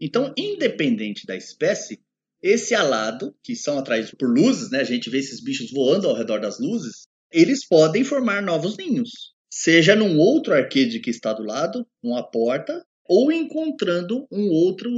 Então, independente da espécie, esse alado, que são atraídos por luzes, né? A gente vê esses bichos voando ao redor das luzes, eles podem formar novos ninhos. Seja num outro arcade que está do lado, numa porta, ou encontrando um outro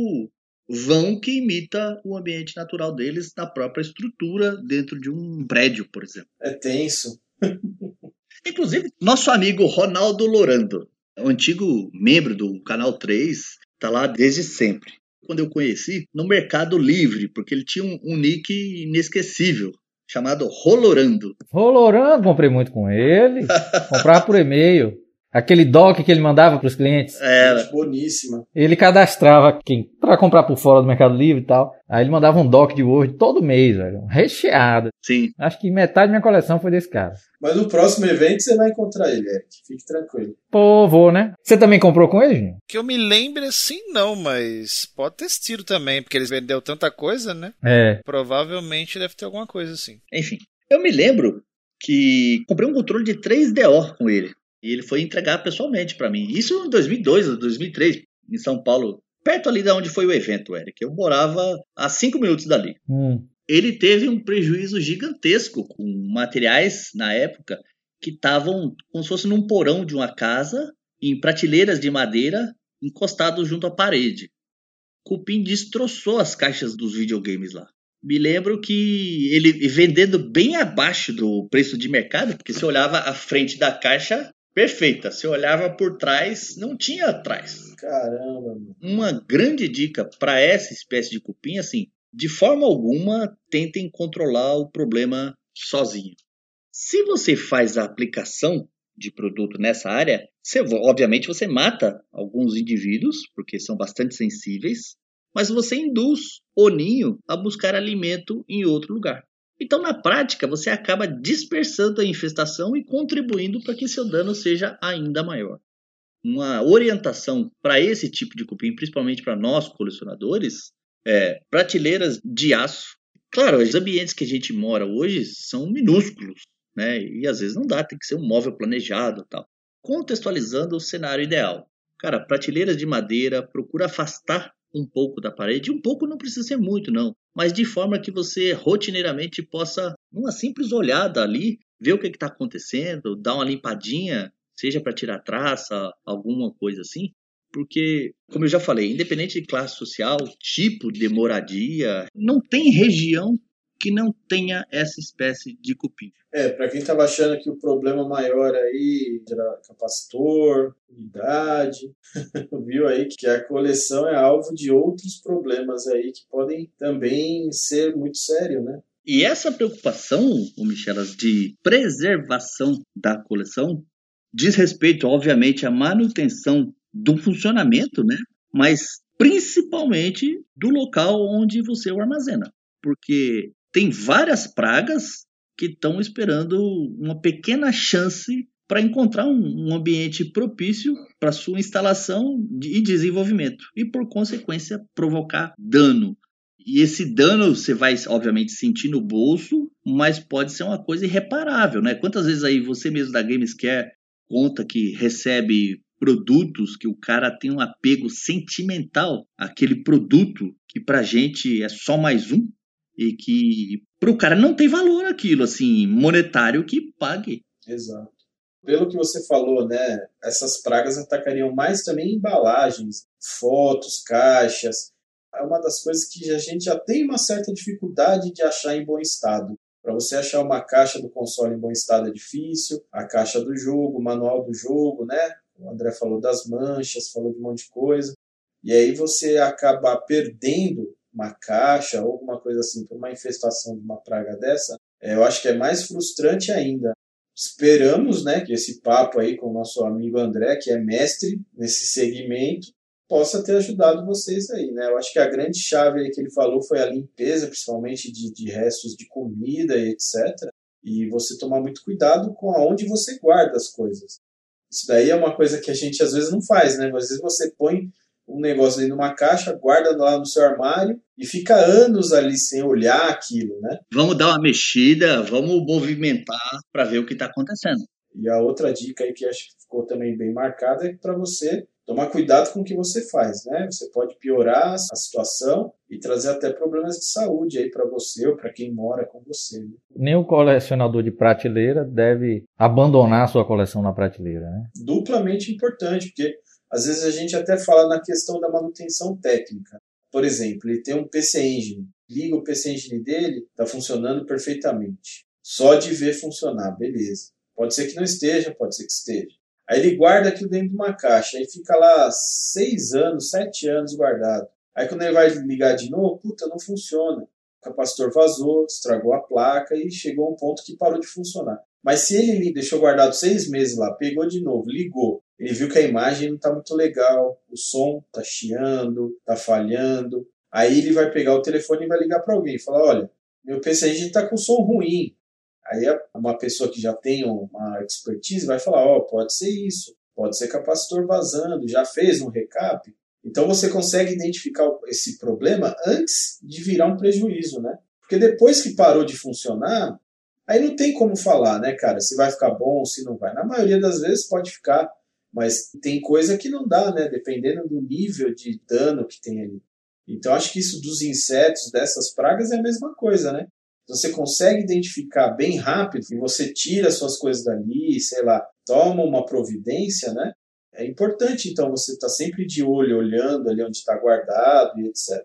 vão que imita o ambiente natural deles na própria estrutura dentro de um prédio, por exemplo. É tenso. Inclusive, nosso amigo Ronaldo Lorando, o antigo membro do Canal 3, está lá desde sempre. Quando eu conheci, no Mercado Livre, porque ele tinha um, um nick inesquecível, chamado Rolorando. Rolorando, comprei muito com ele. Comprava por e-mail. Aquele doc que ele mandava para os clientes. Era. Boníssima. Ele cadastrava quem para comprar por fora do Mercado Livre e tal. Aí ele mandava um doc de Word todo mês, velho. Recheado. Sim. Acho que metade da minha coleção foi desse cara. Mas no próximo evento você vai encontrar ele, Eric. Fique tranquilo. Pô, vou, né? Você também comprou com ele, Júnior? Que eu me lembre assim, não, mas pode ter sido também, porque eles vendeu tanta coisa, né? É. Provavelmente deve ter alguma coisa assim. Enfim, eu me lembro que comprei um controle de 3DO com ele. E ele foi entregar pessoalmente para mim. Isso em 2002 ou 2003, em São Paulo. Perto ali de onde foi o evento, Eric. Eu morava a cinco minutos dali. Hum. Ele teve um prejuízo gigantesco com materiais, na época, que estavam como se fosse num porão de uma casa, em prateleiras de madeira, encostados junto à parede. Cupim destroçou as caixas dos videogames lá. Me lembro que ele vendendo bem abaixo do preço de mercado, porque se olhava a frente da caixa, perfeita. Se olhava por trás, não tinha atrás. Caramba, mano. Uma grande dica para essa espécie de cupim, assim, de forma alguma tentem controlar o problema sozinho. Se você faz a aplicação de produto nessa área, você, obviamente você mata alguns indivíduos, porque são bastante sensíveis, mas você induz o ninho a buscar alimento em outro lugar. Então, na prática, você acaba dispersando a infestação e contribuindo para que seu dano seja ainda maior. Uma orientação para esse tipo de cupim, principalmente para nós colecionadores, é prateleiras de aço. Claro, os ambientes que a gente mora hoje são minúsculos, né? E às vezes não dá, tem que ser um móvel planejado, tal. Contextualizando o cenário ideal. Cara, prateleiras de madeira, procura afastar um pouco da parede, um pouco não precisa ser muito, não, mas de forma que você rotineiramente possa, numa simples olhada ali, ver o que está acontecendo, dar uma limpadinha, seja para tirar traça, alguma coisa assim. Porque, como eu já falei, independente de classe social, tipo de moradia, não tem região que não tenha essa espécie de cupim. É, para quem estava achando que o problema maior aí era capacitor, unidade, viu aí que a coleção é alvo de outros problemas aí que podem também ser muito sérios, né? E essa preocupação, o Michelas, de preservação da coleção diz respeito, obviamente, à manutenção do funcionamento, né? Mas principalmente do local onde você o armazena. Porque tem várias pragas que estão esperando uma pequena chance para encontrar um, um, ambiente propício para sua instalação e desenvolvimento e por consequência provocar dano. E esse dano você vai obviamente sentir no bolso, mas pode ser uma coisa irreparável, né? Quantas vezes aí você mesmo da Gamescare conta que recebe produtos que o cara tem um apego sentimental àquele produto que pra gente é só mais um e que para o cara não tem valor aquilo assim monetário que pague. Exato. Pelo que você falou, né, essas pragas atacariam mais também embalagens, fotos, caixas. É uma das coisas que a gente já tem uma certa dificuldade de achar em bom estado. Para você achar uma caixa do console em bom estado é difícil, a caixa do jogo, o manual do jogo, né? O André falou das manchas, falou de um monte de coisa. E aí você acaba perdendo uma caixa ou alguma coisa assim por uma infestação de uma praga dessa, é, eu acho que é mais frustrante ainda. Esperamos né, que esse papo aí com o nosso amigo André, que é mestre nesse segmento, possa ter ajudado vocês aí. Né? Eu acho que a grande chave que ele falou foi a limpeza, principalmente de, de restos de comida e etc. E você tomar muito cuidado com aonde você guarda as coisas. Isso daí é uma coisa que a gente às vezes não faz, né? Às vezes você põe um negócio dentro de uma caixa, guarda lá no seu armário e fica anos ali sem olhar aquilo, né? Vamos dar uma mexida, vamos movimentar para ver o que está acontecendo. E a outra dica aí que acho que ficou também bem marcada é para você tomar cuidado com o que você faz, né? Você pode piorar a situação e trazer até problemas de saúde aí para você ou para quem mora com você. Né? Nenhum colecionador de prateleira deve abandonar sua coleção na prateleira, né? Duplamente importante, porque às vezes a gente até fala na questão da manutenção técnica. Por exemplo, ele tem um PC Engine. Liga o PC Engine dele, está funcionando perfeitamente. Só de ver funcionar, beleza. Pode ser que não esteja, pode ser que esteja. Aí ele guarda aquilo dentro de uma caixa, aí fica lá seis anos, sete anos guardado. Aí quando ele vai ligar de novo, puta, não funciona. O capacitor vazou, estragou a placa e chegou a um ponto que parou de funcionar. Mas se ele deixou guardado seis meses lá, pegou de novo, ligou, ele viu que a imagem não está muito legal, o som está chiando, está falhando. Aí ele vai pegar o telefone e vai ligar para alguém e falar: olha, meu PC está com som ruim. Aí uma pessoa que já tem uma expertise vai falar: ó, oh, pode ser isso, pode ser capacitor vazando, já fez um recap. Então você consegue identificar esse problema antes de virar um prejuízo, né? Porque depois que parou de funcionar, aí não tem como falar, né, cara, se vai ficar bom, se não vai. Na maioria das vezes pode ficar mas tem coisa que não dá, né? Dependendo do nível de dano que tem ali. Então acho que isso dos insetos, dessas pragas, é a mesma coisa, né? Você consegue identificar bem rápido e você tira suas coisas dali, sei lá, toma uma providência, né? É importante, então, você estar tá sempre de olho, olhando ali onde está guardado e etc.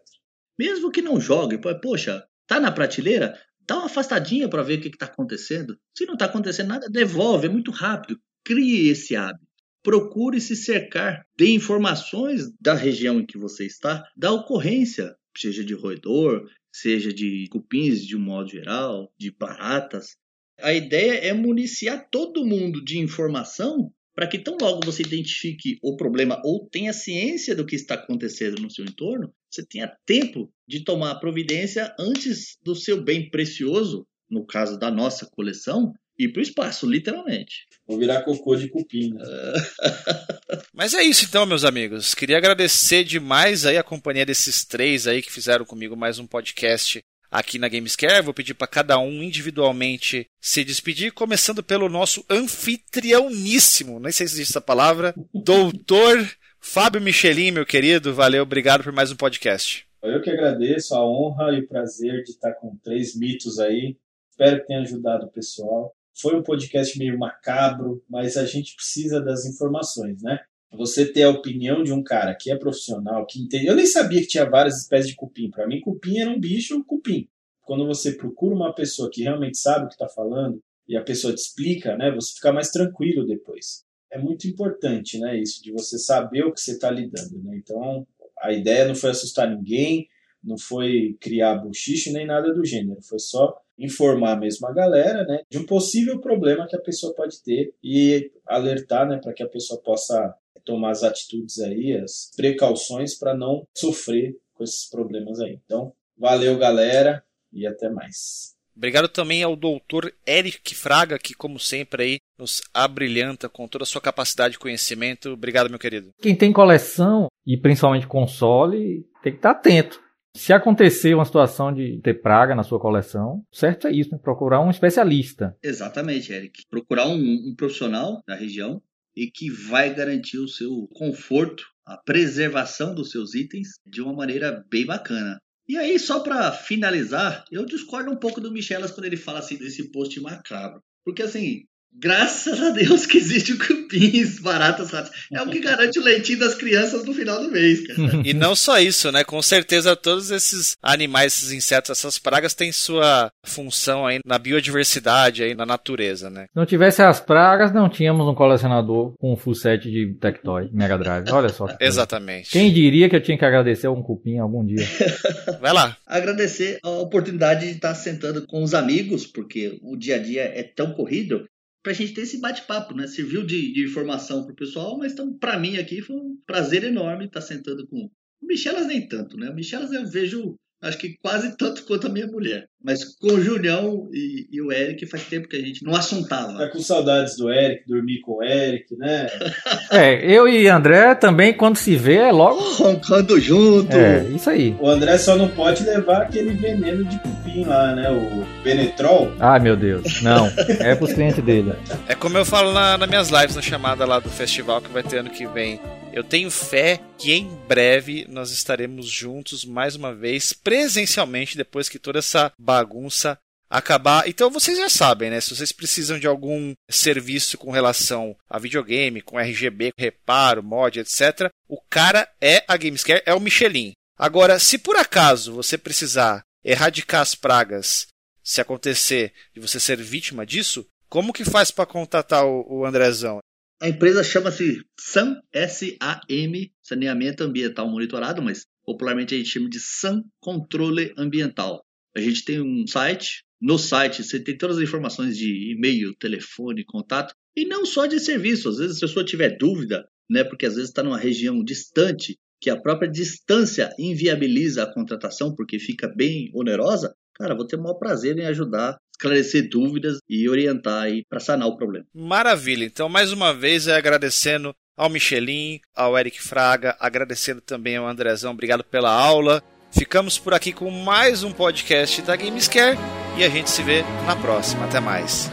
Mesmo que não jogue, poxa, tá na prateleira, dá uma afastadinha para ver o que está acontecendo. Se não está acontecendo nada, devolve, é muito rápido. Crie esse hábito procure se cercar de informações da região em que você está, da ocorrência, seja de roedor, seja de cupins de um modo geral, de baratas. A ideia é municiar todo mundo de informação para que tão logo você identifique o problema ou tenha ciência do que está acontecendo no seu entorno, você tenha tempo de tomar providência antes do seu bem precioso, no caso da nossa coleção, ir para o espaço, literalmente. Vou virar cocô de cupim. Né? Mas é isso então, meus amigos. Queria agradecer demais aí a companhia desses três aí que fizeram comigo mais um podcast aqui na Gamescare. Vou pedir para cada um individualmente se despedir, começando pelo nosso anfitriãoníssimo, nem sei se existe essa palavra, doutor Fábio Michelin, meu querido. Valeu, obrigado por mais um podcast. Eu que agradeço a honra e o prazer de estar com três mitos aí. Espero que tenha ajudado o pessoal. Foi um podcast meio macabro, mas a gente precisa das informações, né? Você ter a opinião de um cara que é profissional, que entende. Eu nem sabia que tinha várias espécies de cupim. Para mim, cupim era um bicho, cupim. Quando você procura uma pessoa que realmente sabe o que está falando e a pessoa te explica, né? Você fica mais tranquilo depois. É muito importante, né? Isso de você saber o que você está lidando, né? Então, a ideia não foi assustar ninguém, não foi criar buchiche nem nada do gênero. Foi só informar mesmo a galera, né, de um possível problema que a pessoa pode ter e alertar, né, para que a pessoa possa tomar as atitudes aí, as precauções para não sofrer com esses problemas aí. Então, valeu, galera, e até mais. Obrigado também ao doutor Eric Fraga, que, como sempre, aí nos abrilhanta com toda a sua capacidade de conhecimento. Obrigado, meu querido. Quem tem coleção, e principalmente console, tem que estar atento. Se acontecer uma situação de ter praga na sua coleção, certo é isso, né? procurar um especialista. Exatamente, Eric. Procurar um, um profissional da região e que vai garantir o seu conforto, a preservação dos seus itens de uma maneira bem bacana. E aí, só para finalizar, eu discordo um pouco do Michelas quando ele fala assim desse post macabro. Porque assim, Graças a Deus que existe o cupins, baratas, ratas. É o que garante o leitinho das crianças no final do mês, cara. E não só isso, né? Com certeza todos esses animais, esses insetos, essas pragas têm sua função aí na biodiversidade, aí na natureza, né? Se não tivesse as pragas, não tínhamos um colecionador com um full set de Tectoy Mega Drive. Olha só. Exatamente. Quem diria que eu tinha que agradecer a um cupim algum dia? Vai lá. Agradecer a oportunidade de estar sentando com os amigos, porque o dia a dia é tão corrido para a gente ter esse bate-papo, né? Serviu de, de informação para o pessoal, mas então, para mim aqui foi um prazer enorme estar sentando com o Michelas nem tanto, né? O Michelas eu vejo acho que quase tanto quanto a minha mulher. Mas com o Julião e, e, o Eric faz tempo que a gente não assuntava. Tá com saudades do Eric, dormir com o Eric, né? é, eu e André também, quando se vê, é logo. Roncando junto. É, isso aí. O André só não pode levar aquele veneno de cupim lá, né? O Benetrol. Ai, meu Deus. Não. É pros clientes dele. É como eu falo na, nas minhas lives, na chamada lá do festival que vai ter ano que vem. Eu tenho fé que em breve nós estaremos juntos mais uma vez, presencialmente, depois que toda essa bagunça acabar. Então vocês já sabem, né? Se vocês precisam de algum serviço com relação a videogame, com RGB, reparo, mod, etc., o cara é a Gamescare, é o Michelin. Agora, se por acaso você precisar erradicar as pragas, se acontecer de você ser vítima disso, como que faz para contatar o, o Andrezão? A empresa chama-se SAM, S-A-M, Saneamento Ambiental Monitorado, mas popularmente a gente chama de SAM Controle Ambiental. A gente tem um site, no site você tem todas as informações de e-mail, telefone, contato, e não só de serviço. Às vezes a pessoa tiver dúvida, né, porque às vezes está numa região distante, que a própria distância inviabiliza a contratação porque fica bem onerosa, cara, vou ter o maior prazer em ajudar, esclarecer dúvidas e orientar aí para sanar o problema. Maravilha. Então, mais uma vez, é agradecendo ao Michelin, ao Eric Fraga, agradecendo também ao Andrezão. Obrigado pela aula. Ficamos por aqui com mais um podcast da Gamescare e a gente se vê na próxima. Até mais.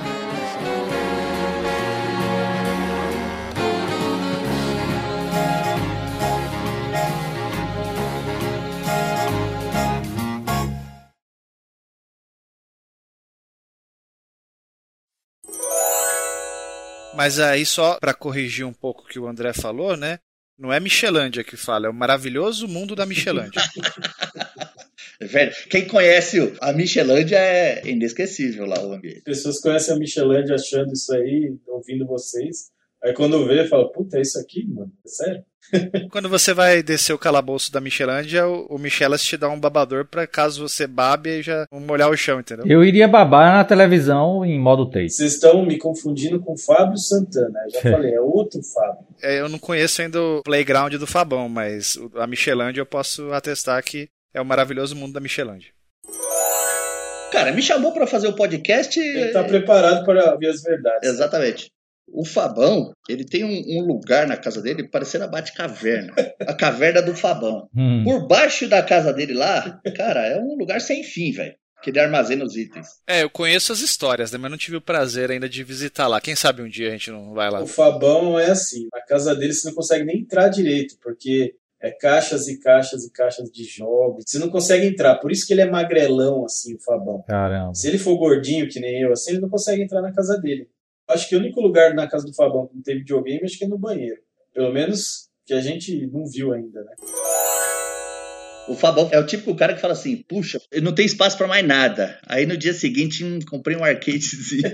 Mas aí só para corrigir um pouco o que o André falou, né? Não é Michelândia que fala, é o maravilhoso mundo da Michelândia. Velho, quem conhece a Michelândia é inesquecível lá o ambiente. Pessoas conhecem a Michelândia achando isso aí, ouvindo vocês. Aí quando vê, fala, puta, é isso aqui, mano? É sério? Quando você vai descer o calabouço da Michelândia, o, Michelas te dá um babador pra caso você babe e já molhar o chão, entendeu? Eu iria babar na televisão em modo tape. Vocês estão me confundindo com o Fábio Santana. Eu já falei, é outro Fábio. É, eu não conheço ainda o playground do Fabão, mas a Michelândia eu posso atestar que é o maravilhoso mundo da Michelândia. Cara, me chamou para fazer o podcast. Ele tá preparado para ver as verdades. Exatamente. O Fabão, ele tem um, um lugar na casa dele parecendo a Bate-Caverna. A caverna do Fabão. Hum. Por baixo da casa dele lá, cara, é um lugar sem fim, velho. Que ele armazena os itens. É, eu conheço as histórias, né? Mas não tive o prazer ainda de visitar lá. Quem sabe um dia a gente não vai lá. O Fabão é assim, na casa dele você não consegue nem entrar direito, porque é caixas e caixas e caixas de jogos. Você não consegue entrar, por isso que ele é magrelão, assim, o Fabão. Caramba. Se ele for gordinho, que nem eu, assim, ele não consegue entrar na casa dele. Acho que o único lugar na casa do Fabão que não teve videogame, acho que é no banheiro. Pelo menos que a gente não viu ainda, né? O Fabão é o típico cara que fala assim: puxa, eu não tenho espaço pra mais nada. Aí no dia seguinte hum, comprei um arcadezinho.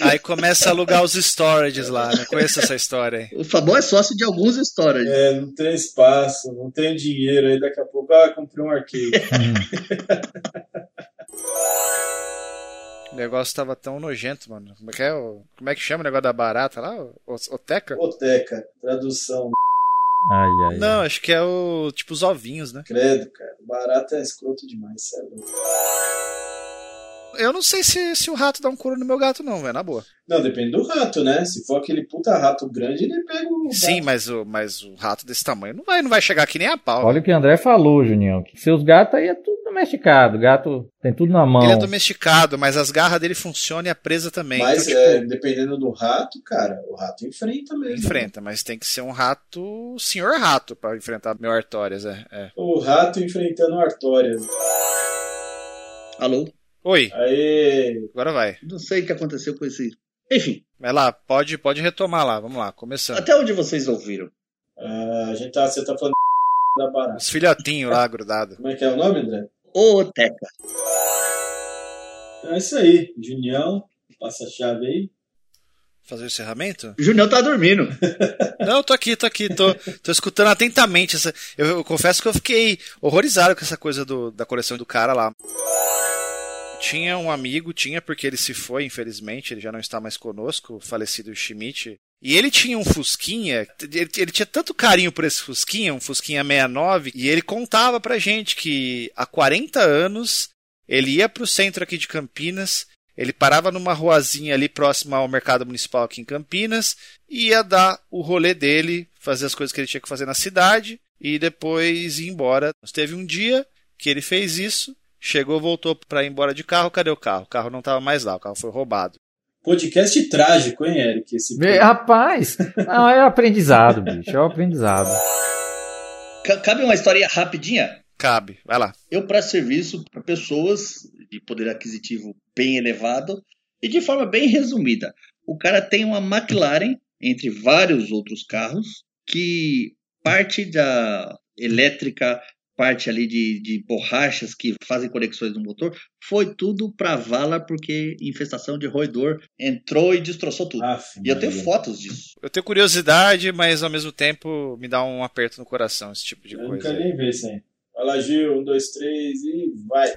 Aí começa a alugar os storages lá, né? Conheço essa história aí. o Fabão é sócio de alguns stories. É, não tem espaço, não tem dinheiro, aí daqui a pouco, ah, comprei um arcade. O negócio tava tão nojento, mano. Como é que é? o- Como é que chama o negócio da barata lá? Oteca? Oteca, tradução, Ai, ai, ai. Não, acho que é o tipo os ovinhos, né? credo, cara. Barato é escroto demais, cê é louco. Eu não sei se, se o rato dá um couro no meu gato, não, velho, na boa. Não, depende do rato, né? Se for aquele puta rato grande, ele pega o. Sim, gato. mas o, mas o rato desse tamanho não vai, não vai chegar aqui nem a pau. Olha o que o André falou, Junião. Que seus gatos aí é tudo domesticado. Gato tem tudo na mão. Ele é domesticado, mas as garras dele funcionam e a presa também. Mas então, tipo, é, dependendo do rato, cara, o rato enfrenta mesmo. enfrenta, mas tem que ser um rato, senhor rato, pra enfrentar meu Artorias, é, é. O rato enfrentando o Artorias. Alô? Oi, Aí, agora vai. Não sei o que aconteceu com esse. Enfim, Vai lá, pode, pode retomar lá, vamos lá, começando. até onde vocês ouviram? ah, a gente tá, você tá falando da barata. Os filhotinhos lá grudados. Como é que é o nome, André? Oteca. É isso aí, Junião, passa a chave aí. Fazer o encerramento? O Junião tá dormindo. Não, tô aqui, tô aqui, tô, tô escutando atentamente. Essa, eu, eu confesso que eu fiquei horrorizado com essa coisa do, da coleção do cara lá. Tinha um amigo, tinha porque ele se foi, infelizmente, ele já não está mais conosco, o falecido Schmidt. E ele tinha um Fusquinha, ele, ele tinha tanto carinho por esse Fusquinha, um Fusquinha 69, e ele contava pra gente que há 40 anos ele ia pro centro aqui de Campinas, ele parava numa ruazinha ali próxima ao mercado municipal aqui em Campinas, ia dar o rolê dele, fazer as coisas que ele tinha que fazer na cidade e depois ir embora. Teve um dia que ele fez isso, chegou, voltou para ir embora de carro, cadê o carro? O carro não estava mais lá, o carro foi roubado. Podcast trágico, hein, Eric? Esse Vê, Rapaz, não, é aprendizado, bicho. É o aprendizado. Ca- Cabe uma historinha rapidinha? Cabe, vai lá. Eu presto serviço para pessoas de poder aquisitivo bem elevado e de forma bem resumida. O cara tem uma McLaren, entre vários outros carros, que parte da elétrica, parte ali de, de borrachas que fazem conexões no motor, foi tudo pra vala porque infestação de roedor entrou e destroçou tudo. Aff, e eu tenho Maria. fotos disso. Eu tenho curiosidade, mas ao mesmo tempo me dá um aperto no coração esse tipo de Eu não coisa. quero nem ver isso aí. Vai lá, Gil, um, dois, três e vai.